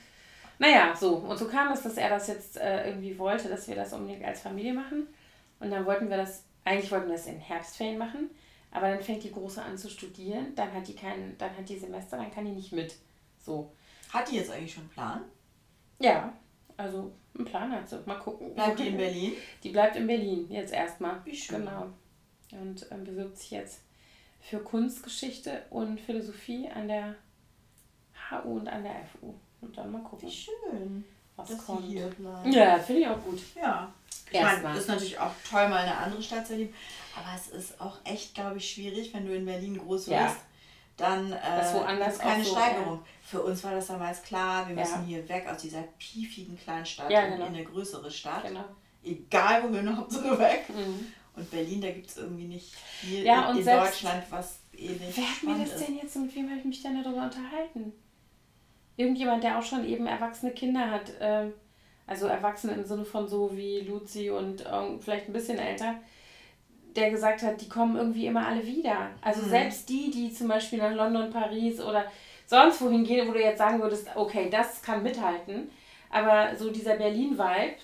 Naja, so. Und so kam es, dass er das jetzt äh, irgendwie wollte, dass wir das unbedingt als Familie machen. Und dann wollten wir das, eigentlich wollten wir das in Herbstferien machen. Aber dann fängt die Große an zu studieren, dann hat die keinen, dann hat die Semester, dann kann die nicht mit. So. Hat die jetzt eigentlich schon einen Plan? Ja, also einen Plan hat sie. Mal gucken. Bleibt die in Berlin? Die bleibt in Berlin, jetzt erstmal. Wie schön. Genau. Und ähm, bewirbt sich jetzt für Kunstgeschichte und Philosophie an der HU und an der FU. Und dann mal gucken. Wie schön. Was dass kommt. hier bleiben. Ja, finde ich auch gut. Ja. Ich meine, ist natürlich auch toll, mal eine andere Stadt zu erleben. Aber es ist auch echt, glaube ich, schwierig, wenn du in Berlin groß wirst. Ja. Dann äh, woanders keine so, Steigerung. Ja. Für uns war das damals klar, wir ja. müssen hier weg aus dieser piefigen Kleinstadt ja, genau. in eine größere Stadt. Genau. Egal, wo wir noch Hauptsache weg. Mhm. Und Berlin, da gibt es irgendwie nicht viel ja, in, in Deutschland, was ähnlich Wer hat mir das denn jetzt, mit wem habe ich mich denn darüber unterhalten? Irgendjemand, der auch schon eben erwachsene Kinder hat. Ähm, also Erwachsene im Sinne von so wie Luzi und vielleicht ein bisschen älter. Der gesagt hat, die kommen irgendwie immer alle wieder. Also mhm. selbst die, die zum Beispiel nach London, Paris oder sonst wohin gehen, wo du jetzt sagen würdest, okay, das kann mithalten. Aber so dieser Berlin-Vibe,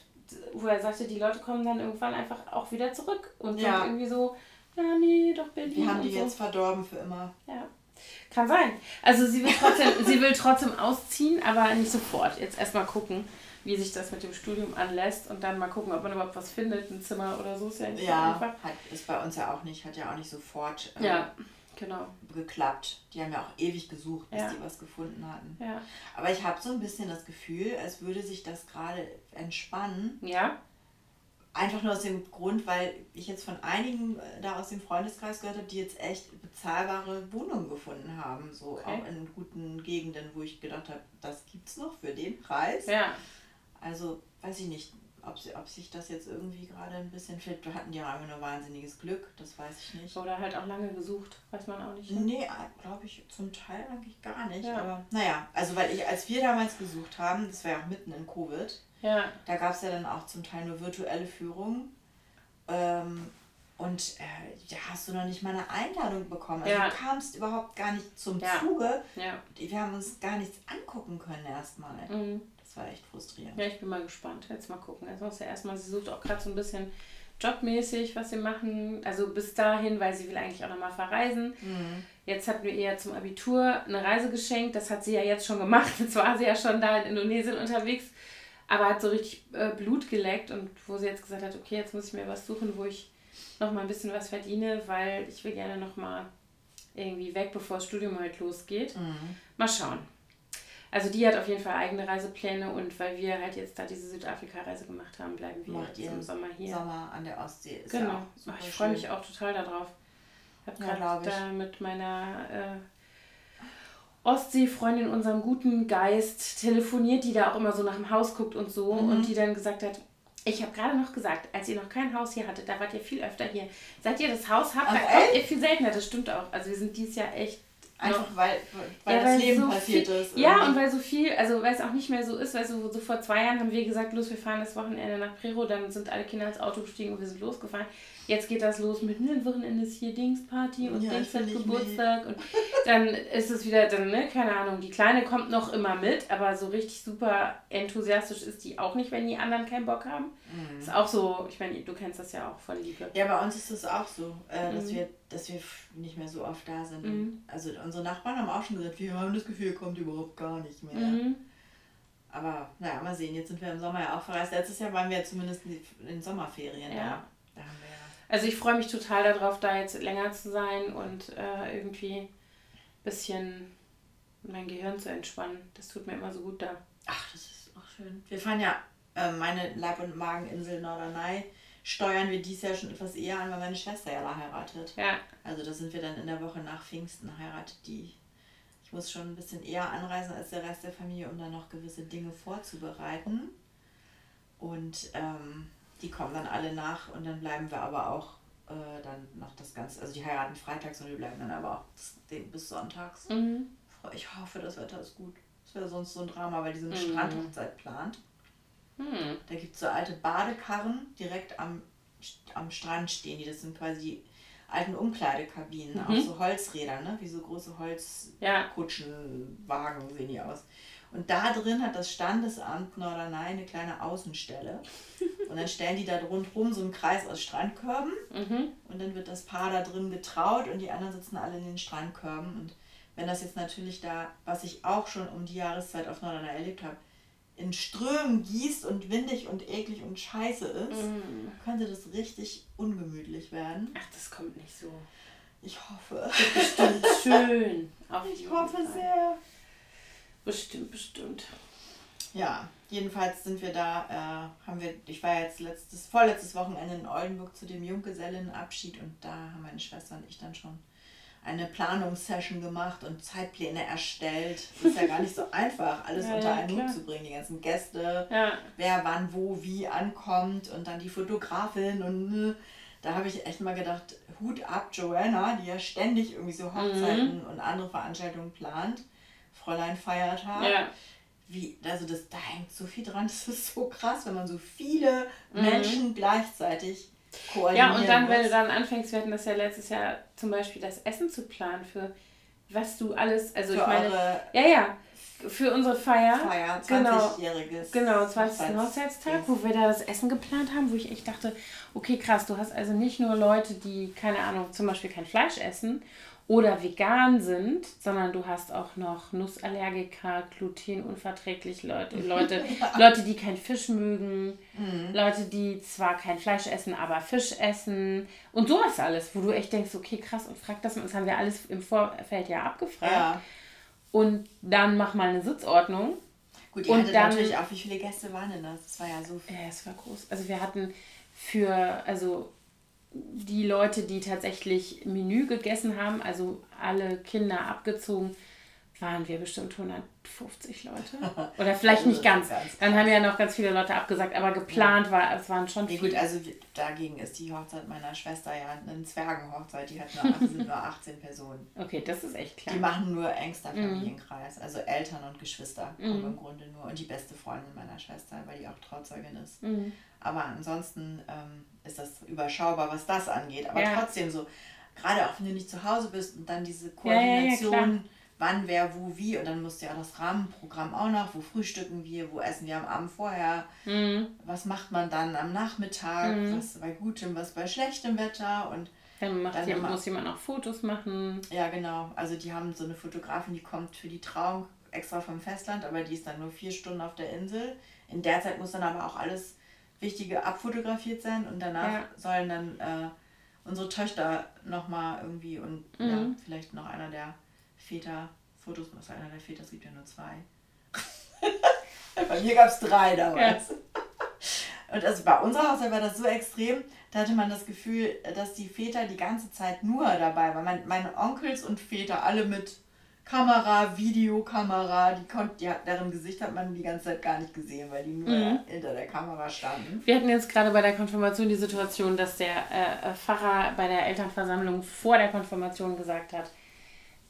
wo er sagte, die Leute kommen dann irgendwann einfach auch wieder zurück und ja. sind irgendwie so, ja, nee, doch Berlin. Wir haben die so. jetzt verdorben für immer. Ja. Kann sein. Also sie will trotzdem, sie will trotzdem ausziehen, aber nicht sofort. Jetzt erstmal gucken, wie sich das mit dem Studium anlässt und dann mal gucken, ob man überhaupt was findet, ein Zimmer oder so. Ist ja nicht ja, so einfach. Hat, ist bei uns ja auch nicht, hat ja auch nicht sofort äh, ja, genau. geklappt. Die haben ja auch ewig gesucht, bis ja. die was gefunden hatten. Ja. Aber ich habe so ein bisschen das Gefühl, als würde sich das gerade entspannen. Ja. Einfach nur aus dem Grund, weil ich jetzt von einigen äh, da aus dem Freundeskreis gehört habe, die jetzt echt bezahlbare Wohnungen gefunden haben. So okay. auch in guten Gegenden, wo ich gedacht habe, das gibt's noch für den Preis. Ja. Also weiß ich nicht, ob, sie, ob sich das jetzt irgendwie gerade ein bisschen fällt. Wir hatten ja einfach nur wahnsinniges Glück, das weiß ich nicht. Oder halt auch lange gesucht, weiß man auch nicht. Ne? Nee, glaube ich zum Teil eigentlich gar nicht. Ja. Aber naja, also weil ich, als wir damals gesucht haben, das war ja auch mitten in Covid, ja. da gab es ja dann auch zum Teil nur virtuelle Führungen. Ähm, und äh, da hast du noch nicht mal eine Einladung bekommen. Also ja. du kamst überhaupt gar nicht zum ja. Zuge. Ja. Wir haben uns gar nichts angucken können erstmal. Mhm. Das war echt frustrierend. Ja, ich bin mal gespannt. Jetzt mal gucken. Jetzt muss ja erstmal, sie sucht auch gerade so ein bisschen jobmäßig, was sie machen. Also bis dahin, weil sie will eigentlich auch nochmal verreisen. Mhm. Jetzt hat mir eher zum Abitur eine Reise geschenkt. Das hat sie ja jetzt schon gemacht. Jetzt war sie ja schon da in Indonesien unterwegs. Aber hat so richtig äh, Blut geleckt und wo sie jetzt gesagt hat, okay, jetzt muss ich mir was suchen, wo ich nochmal ein bisschen was verdiene, weil ich will gerne nochmal irgendwie weg, bevor das Studium halt losgeht. Mhm. Mal schauen. Also die hat auf jeden Fall eigene Reisepläne und weil wir halt jetzt da diese Südafrika-Reise gemacht haben, bleiben wir Macht im Sommer hier. Sommer an der Ostsee. Ist genau. Ja oh, ich freue mich auch total darauf. Ich habe gerade da mit meiner äh, Ostsee-Freundin, unserem guten Geist, telefoniert, die da auch immer so nach dem Haus guckt und so mhm. und die dann gesagt hat, ich habe gerade noch gesagt, als ihr noch kein Haus hier hattet, da wart ihr viel öfter hier. Seit ihr das Haus habt, Ach, da kommt ihr viel seltener. Das stimmt auch. Also wir sind dieses Jahr echt Einfach weil, weil ja, das Leben so passiert viel, ist. Irgendwie. Ja, und weil so viel, also weil es auch nicht mehr so ist, weil so, so vor zwei Jahren haben wir gesagt, los, wir fahren das Wochenende nach Prero, dann sind alle Kinder ins Auto gestiegen und wir sind losgefahren. Jetzt geht das los mit, ne, Wochenende ist hier Dingsparty und ja, Dings hat Geburtstag und dann ist es wieder, dann, ne, keine Ahnung, die Kleine kommt noch immer mit, aber so richtig super enthusiastisch ist die auch nicht, wenn die anderen keinen Bock haben. Mhm. Ist auch so, ich meine, du kennst das ja auch von Liebe. Ja, bei uns ist es auch so, äh, dass, mhm. wir, dass wir nicht mehr so oft da sind. Mhm. Also unsere Nachbarn haben auch schon gesagt, wir haben das Gefühl, kommt überhaupt gar nicht mehr. Mhm. Aber naja, mal sehen, jetzt sind wir im Sommer ja auch verreist. Letztes Jahr waren wir zumindest in den Sommerferien ja. da. da haben wir also ich freue mich total darauf, da jetzt länger zu sein und äh, irgendwie ein bisschen mein Gehirn zu entspannen. Das tut mir immer so gut da. Ach, das ist auch schön. Wir fahren ja äh, meine Leib- und Mageninsel Norderney steuern wir dies Jahr schon etwas eher an, weil meine Schwester ja da heiratet. Ja. Also da sind wir dann in der Woche nach Pfingsten heiratet die. Ich muss schon ein bisschen eher anreisen als der Rest der Familie, um dann noch gewisse Dinge vorzubereiten. Und ähm, die kommen dann alle nach und dann bleiben wir aber auch äh, dann noch das Ganze, also die heiraten freitags und wir bleiben dann aber auch bis, bis sonntags. Mhm. Ich hoffe, das Wetter ist gut. Das wäre sonst so ein Drama, weil die so eine mhm. Strandhochzeit plant. Mhm. Da gibt es so alte Badekarren direkt am, am Strand stehen die. Das sind quasi die alten Umkleidekabinen, mhm. auch so Holzräder, ne? wie so große Holzkutschenwagen ja. sehen die aus. Und da drin hat das Standesamt Norderney eine kleine Außenstelle. Und dann stellen die da rundherum so einen Kreis aus Strandkörben. Mhm. Und dann wird das Paar da drin getraut und die anderen sitzen alle in den Strandkörben. Und wenn das jetzt natürlich da, was ich auch schon um die Jahreszeit auf Norderney erlebt habe, in Strömen gießt und windig und eklig und scheiße ist, mhm. könnte das richtig ungemütlich werden. Ach, das kommt nicht so. Ich hoffe. Das ist bestimmt schön. Ich hoffe Fall. sehr. Bestimmt, bestimmt. Ja, jedenfalls sind wir da, äh, haben wir, ich war jetzt letztes, vorletztes Wochenende in Oldenburg zu dem Junggesellenabschied und da haben meine Schwester und ich dann schon eine Planungssession gemacht und Zeitpläne erstellt. Ist ja gar nicht so einfach, alles ja, unter einen Hut zu bringen. Die ganzen Gäste, ja. wer wann, wo, wie ankommt und dann die Fotografin und äh, da habe ich echt mal gedacht, Hut ab, Joanna, die ja ständig irgendwie so Hochzeiten mhm. und andere Veranstaltungen plant. Fräulein Feiertag. Ja. Wie, also das, da hängt so viel dran, das ist so krass, wenn man so viele mhm. Menschen gleichzeitig Ja, und dann, wenn du dann anfängst, wir hatten das ja letztes Jahr zum Beispiel das Essen zu planen für was du alles, also für ich meine, ja, ja, für unsere Feier. Feier, 20-jähriges. Genau, genau 20. Hochzeitstag, wo wir da das Essen geplant haben, wo ich echt dachte, okay, krass, du hast also nicht nur Leute, die, keine Ahnung, zum Beispiel kein Fleisch essen oder vegan sind, sondern du hast auch noch Nussallergiker, glutenunverträglich Leute, Leute, ja. Leute, die kein Fisch mögen, mhm. Leute, die zwar kein Fleisch essen, aber Fisch essen und sowas alles, wo du echt denkst, okay, krass, und frag das mal, das haben wir alles im Vorfeld ja abgefragt. Ja. Und dann mach mal eine Sitzordnung. Gut, ihr hattet dann, natürlich auch, wie viele Gäste waren denn das? Das war ja so viel. Ja, es war groß. Also wir hatten für, also die Leute, die tatsächlich Menü gegessen haben, also alle Kinder abgezogen, waren wir bestimmt 150 Leute. Oder vielleicht nicht ganz. Dann haben ja noch ganz viele Leute abgesagt, aber geplant war, es waren schon viele. Gut, also dagegen ist die Hochzeit meiner Schwester ja eine Zwergenhochzeit, die hat nur, sind nur 18 Personen. Okay, das ist echt klar. Die machen nur engster mhm. Familienkreis, also Eltern und Geschwister kommen mhm. im Grunde nur und die beste Freundin meiner Schwester, weil die auch Trauzeugin ist. Mhm. Aber ansonsten ähm, ist das überschaubar, was das angeht. Aber ja. trotzdem so, gerade auch wenn du nicht zu Hause bist und dann diese Koordination, ja, ja, wann, wer, wo, wie und dann musst du ja das Rahmenprogramm auch noch, wo frühstücken wir, wo essen wir am Abend vorher, mhm. was macht man dann am Nachmittag, mhm. was bei gutem, was bei schlechtem Wetter und dann, dann jemand, muss jemand auch Fotos machen. Ja, genau. Also die haben so eine Fotografin, die kommt für die Trauung extra vom Festland, aber die ist dann nur vier Stunden auf der Insel. In der Zeit muss dann aber auch alles Wichtige abfotografiert sein und danach ja. sollen dann äh, unsere Töchter nochmal irgendwie und mhm. ja, vielleicht noch einer der Väter Fotos, was einer der Väter, es gibt ja nur zwei. bei mir gab es drei damals. Ja. Und also bei unserer Hochzeit war das so extrem, da hatte man das Gefühl, dass die Väter die ganze Zeit nur dabei waren. Mein, meine Onkels und Väter alle mit Kamera, Videokamera, die konnte, die, deren Gesicht hat man die ganze Zeit gar nicht gesehen, weil die nur mhm. hinter der Kamera standen. Wir hatten jetzt gerade bei der Konfirmation die Situation, dass der äh, Pfarrer bei der Elternversammlung vor der Konfirmation gesagt hat,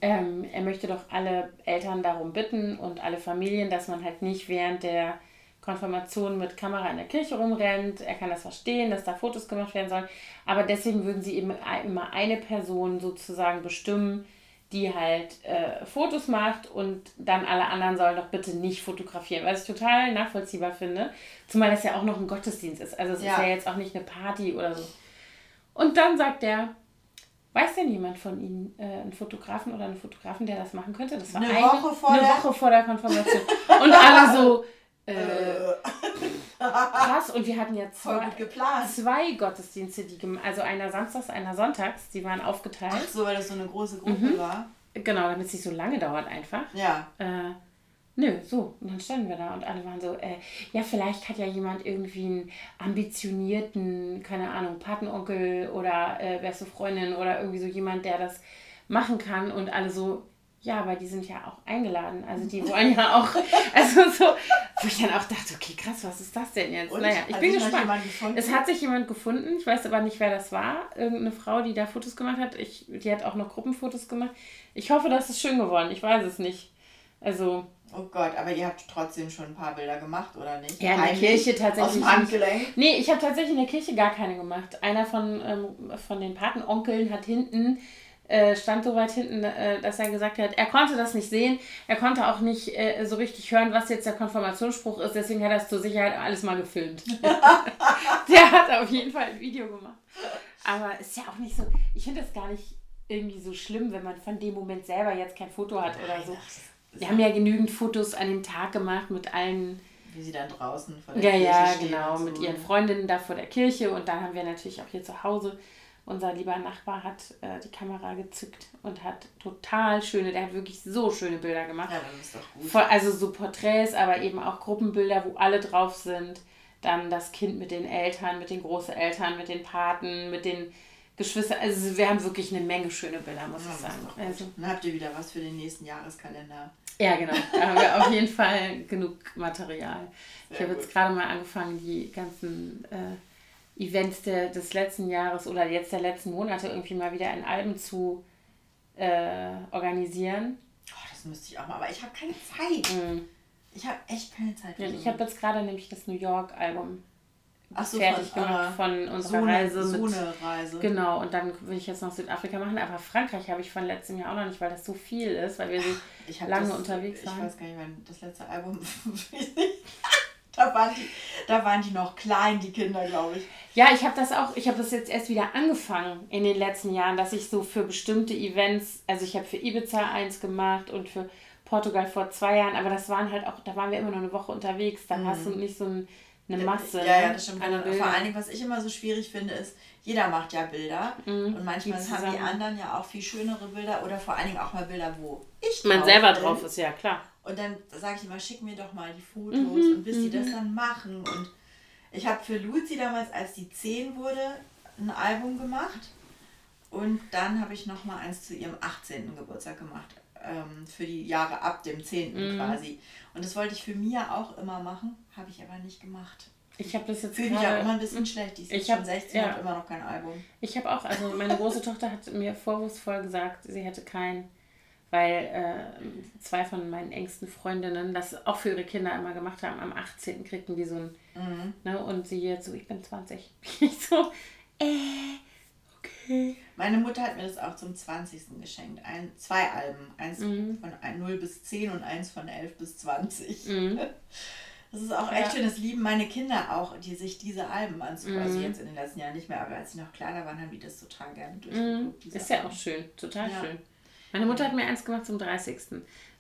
ähm, er möchte doch alle Eltern darum bitten und alle Familien, dass man halt nicht während der Konfirmation mit Kamera in der Kirche rumrennt. Er kann das verstehen, dass da Fotos gemacht werden sollen. Aber deswegen würden sie eben immer eine Person sozusagen bestimmen, die halt äh, Fotos macht und dann alle anderen sollen doch bitte nicht fotografieren, was ich total nachvollziehbar finde. Zumal das ja auch noch ein Gottesdienst ist. Also es ja. ist ja jetzt auch nicht eine Party oder so. Und dann sagt er, weiß denn jemand von Ihnen äh, einen Fotografen oder einen Fotografen, der das machen könnte? Das war eine, eine Woche, vor, eine der Woche vor der Konfirmation. und alle so, äh, krass. Und wir hatten ja zwei, zwei Gottesdienste, die also einer samstags, einer sonntags, die waren aufgeteilt. Ach so, weil das so eine große Gruppe mhm. war. Genau, damit es nicht so lange dauert einfach. Ja. Äh, nö, so. Und dann standen wir da und alle waren so, äh, ja, vielleicht hat ja jemand irgendwie einen ambitionierten, keine Ahnung, Patenonkel oder äh, beste Freundin oder irgendwie so jemand, der das machen kann und alle so, ja, aber die sind ja auch eingeladen. Also die wollen ja auch, also so, wo ich dann auch dachte, okay, krass, was ist das denn jetzt? Und naja, ich bin gespannt. Es hat sich jemand gefunden, ich weiß aber nicht, wer das war. Irgendeine Frau, die da Fotos gemacht hat. Ich, die hat auch noch Gruppenfotos gemacht. Ich hoffe, das ist schön geworden. Ich weiß es nicht. Also. Oh Gott, aber ihr habt trotzdem schon ein paar Bilder gemacht, oder nicht? Ja, in der Kirche tatsächlich. Aus dem Handgelenk? Nee, ich habe tatsächlich in der Kirche gar keine gemacht. Einer von, ähm, von den Patenonkeln hat hinten äh, stand so weit hinten, äh, dass er gesagt hat, er konnte das nicht sehen, er konnte auch nicht äh, so richtig hören, was jetzt der Konfirmationsspruch ist, deswegen hat er es zur Sicherheit alles mal gefilmt. der hat auf jeden Fall ein Video gemacht. Aber ist ja auch nicht so, ich finde das gar nicht irgendwie so schlimm, wenn man von dem Moment selber jetzt kein Foto hat oder so. Wir haben ja genügend Fotos an dem Tag gemacht mit allen. Wie sie dann draußen vor der ja, Kirche Ja, ja, genau, mit ihren Freundinnen da vor der Kirche und dann haben wir natürlich auch hier zu Hause unser lieber Nachbar hat äh, die Kamera gezückt und hat total schöne, der hat wirklich so schöne Bilder gemacht. Ja, das ist doch gut. Voll, also so Porträts, aber eben auch Gruppenbilder, wo alle drauf sind. Dann das Kind mit den Eltern, mit den Großeltern, mit den Paten, mit den Geschwistern. Also wir haben wirklich eine Menge schöne Bilder, muss ja, ich sagen. Also, Dann habt ihr wieder was für den nächsten Jahreskalender. Ja, genau. Da haben wir auf jeden Fall genug Material. Sehr ich habe jetzt gerade mal angefangen, die ganzen... Äh, Events der, des letzten Jahres oder jetzt der letzten Monate irgendwie mal wieder in Alben zu äh, organisieren. Oh, das müsste ich auch mal, aber ich habe keine Zeit. Mhm. Ich habe echt keine Zeit. Ja, ich habe jetzt gerade nämlich das New York-Album so, fertig von, gemacht von unserer so Reise. So eine Reise. Genau, und dann will ich jetzt noch Südafrika machen, aber Frankreich habe ich von letztem Jahr auch noch nicht, weil das so viel ist, weil wir so lange das, unterwegs waren. Ich weiß gar nicht, wann das letzte Album da, waren die, da waren die noch klein, die Kinder, glaube ich. Ja, ich habe das auch, ich habe das jetzt erst wieder angefangen in den letzten Jahren, dass ich so für bestimmte Events, also ich habe für Ibiza eins gemacht und für Portugal vor zwei Jahren, aber das waren halt auch, da waren wir immer nur eine Woche unterwegs, da mhm. hast du nicht so ein, eine Masse. Ja, ja, das stimmt. Vor allen Dingen, was ich immer so schwierig finde, ist, jeder macht ja Bilder mhm. und manchmal die haben die anderen ja auch viel schönere Bilder oder vor allen Dingen auch mal Bilder, wo ich Man selber bin. drauf ist, ja klar. Und dann sage ich immer, schick mir doch mal die Fotos mhm. und bis die das mhm. dann machen. Und ich habe für Luzi damals, als die 10 wurde, ein Album gemacht. Und dann habe ich noch mal eins zu ihrem 18. Geburtstag gemacht ähm, für die Jahre ab dem 10. Mhm. quasi. Und das wollte ich für Mia auch immer machen, habe ich aber nicht gemacht. Ich habe das jetzt Fühle mich auch immer ein bisschen schlecht. Die ist ich schon 16 ja. und immer noch kein Album. Ich habe auch, also meine große Tochter hat mir vorwurfsvoll gesagt, sie hätte kein, weil äh, zwei von meinen engsten Freundinnen das auch für ihre Kinder immer gemacht haben. Am 18. kriegten die so ein, mhm. ne, und sie jetzt so, ich bin 20. ich so, äh, okay. Meine Mutter hat mir das auch zum 20. geschenkt. Ein, zwei Alben. Eins mhm. von 0 bis 10 und eins von 11 bis 20. Mhm. Das ist auch echt ja. schön. Das lieben meine Kinder auch, die sich diese Alben anzugucken. Also mhm. Also jetzt in den letzten Jahren nicht mehr, aber als sie noch kleiner waren, haben die das total gerne durchgeguckt. Mhm. Ist ja Alben. auch schön. Total ja. schön. Meine Mutter hat mir eins gemacht zum 30.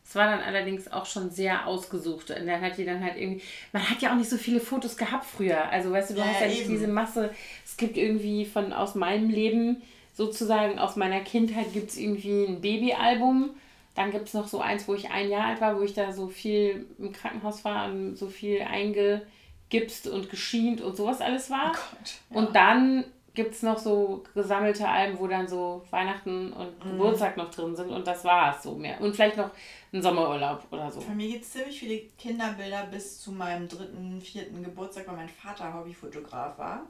Es war dann allerdings auch schon sehr ausgesucht. Und dann hat die dann halt irgendwie. Man hat ja auch nicht so viele Fotos gehabt früher. Also weißt du, du ja, hast ja nicht diese Masse. Es gibt irgendwie von aus meinem Leben sozusagen aus meiner Kindheit gibt es irgendwie ein Babyalbum. Dann gibt es noch so eins, wo ich ein Jahr alt war, wo ich da so viel im Krankenhaus war und so viel eingegipst und geschient und sowas alles war. Oh Gott, ja. Und dann gibt es noch so gesammelte Alben, wo dann so Weihnachten und mhm. Geburtstag noch drin sind und das war es so mehr. Und vielleicht noch ein Sommerurlaub oder so. Bei mir gibt es ziemlich viele Kinderbilder bis zu meinem dritten, vierten Geburtstag, weil mein Vater Hobbyfotograf war.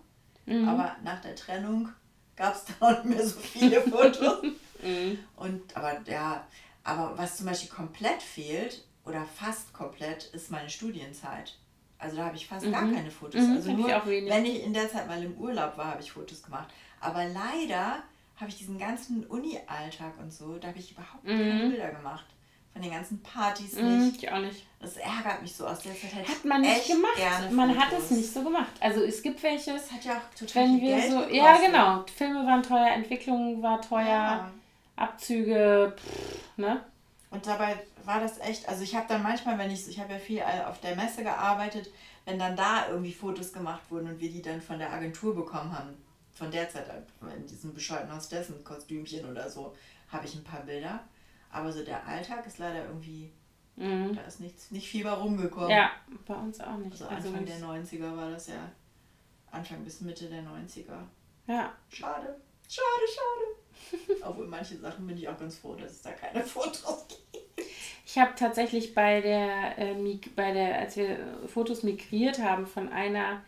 Mhm. Aber nach der Trennung gab es da nicht mehr so viele Fotos. mhm. Und aber ja, aber was zum Beispiel komplett fehlt oder fast komplett ist meine Studienzeit. Also da habe ich fast mhm. gar keine Fotos. Mhm, also nur, ich wenn ich in der Zeit mal im Urlaub war, habe ich Fotos gemacht. Aber leider habe ich diesen ganzen Uni-Alltag und so, da habe ich überhaupt keine mhm. Bilder gemacht von den ganzen Partys mhm, nicht. Ich auch nicht. Das ärgert mich so aus der Zeit. Hätte hat man nicht gemacht. man hat es nicht so gemacht. Also es gibt welche. Das hat ja auch total wenn wir Geld so, gekostet. Ja, genau. Filme waren teuer, Entwicklung war teuer, ja. Abzüge, pff, ne? Und dabei war das echt, also ich habe dann manchmal, wenn ich, ich habe ja viel auf der Messe gearbeitet, wenn dann da irgendwie Fotos gemacht wurden und wir die dann von der Agentur bekommen haben, von der Zeit in diesem bescheuerten Hostessen-Kostümchen oder so, habe ich ein paar Bilder. Aber so der Alltag ist leider irgendwie, mhm. da ist nichts, nicht viel bei rumgekommen. Ja, bei uns auch nicht. Also, also Anfang also der 90er war das ja, Anfang bis Mitte der 90er. Ja. Schade, schade, schade. Obwohl manche Sachen bin ich auch ganz froh, dass es da keine Fotos gibt. Ich habe tatsächlich bei der, äh, bei der, als wir Fotos migriert haben von einer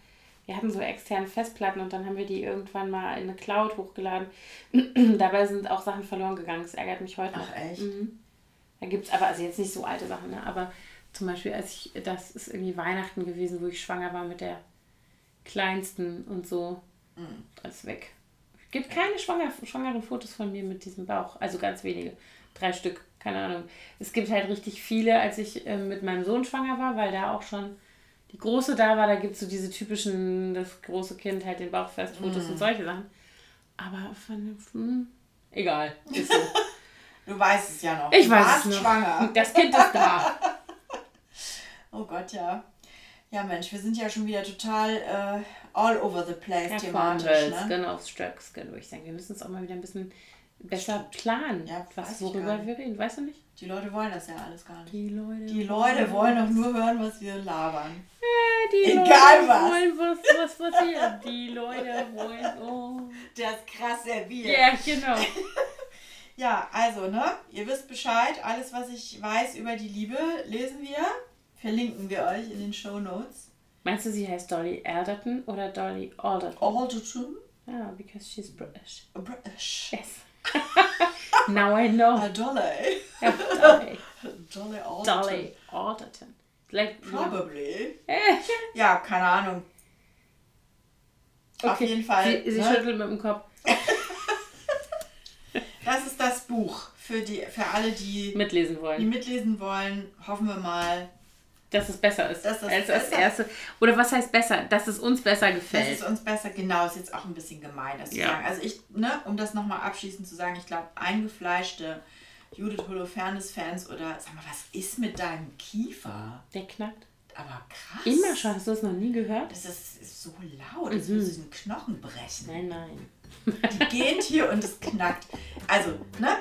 wir hatten so externe Festplatten und dann haben wir die irgendwann mal in eine Cloud hochgeladen. Dabei sind auch Sachen verloren gegangen. Das ärgert mich heute noch. Ach, echt? Mhm. Da gibt es aber, also jetzt nicht so alte Sachen, ne? aber zum Beispiel, als ich, das ist irgendwie Weihnachten gewesen, wo ich schwanger war mit der Kleinsten und so. Mhm. Ist weg. Es gibt keine schwanger, schwangeren Fotos von mir mit diesem Bauch. Also ganz wenige. Drei Stück, keine Ahnung. Es gibt halt richtig viele, als ich äh, mit meinem Sohn schwanger war, weil da auch schon die Große da war, da gibt es so diese typischen, das große Kind halt den Bauch fest, Fotos mm. und solche Sachen. Aber von, hm, egal, ist so. du weißt es ja noch. Ich du weiß es noch. schwanger. Das Kind ist da. oh Gott, ja. Ja, Mensch, wir sind ja schon wieder total äh, all over the place ja, thematisch. Ne? Skin auf Skin, wo ich denke, wir müssen es auch mal wieder ein bisschen besser planen, ja, was, worüber wir reden. Weißt du nicht? Die Leute wollen das ja alles gar nicht. Die Leute, die Leute wollen doch nur hören, was wir labern. Ja, die Egal Leute was. wollen, was, was passiert. Die Leute wollen, oh. Das krass serviert. Ja, genau. ja, also, ne? Ihr wisst Bescheid. Alles, was ich weiß über die Liebe, lesen wir. Verlinken wir euch in den Show Notes. Meinst du, sie heißt Dolly Alderton oder Dolly Alderton? Alderton? Ja, oh, because she's British. British. Yes. now I know. Uh, Dolly. Dolly. Dolly Alderton. Dolly Alderton. Like, Probably. ja, keine Ahnung. Okay. Auf jeden Fall. Sie, sie ne? schüttelt mit dem Kopf. das ist das Buch für, die, für alle, die mitlesen wollen. Die mitlesen wollen, hoffen wir mal. Dass es besser ist dass als das erste. Oder was heißt besser? Dass es uns besser gefällt. Dass es uns besser, genau, ist jetzt auch ein bisschen gemein, das ja. zu sagen. Also ich, ne, um das nochmal abschließend zu sagen, ich glaube, eingefleischte Judith Holofernes-Fans oder sag mal, was ist mit deinem Kiefer? Der knackt. Aber krass. Immer schon, hast du das noch nie gehört? Das ist, ist so laut, mhm. würde sie einen Knochen brechen. Nein, nein. Die geht hier und es knackt. Also, ne?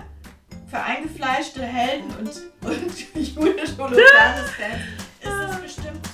Für eingefleischte Helden und, und Judith Holofernes-Fans ist es bestimmt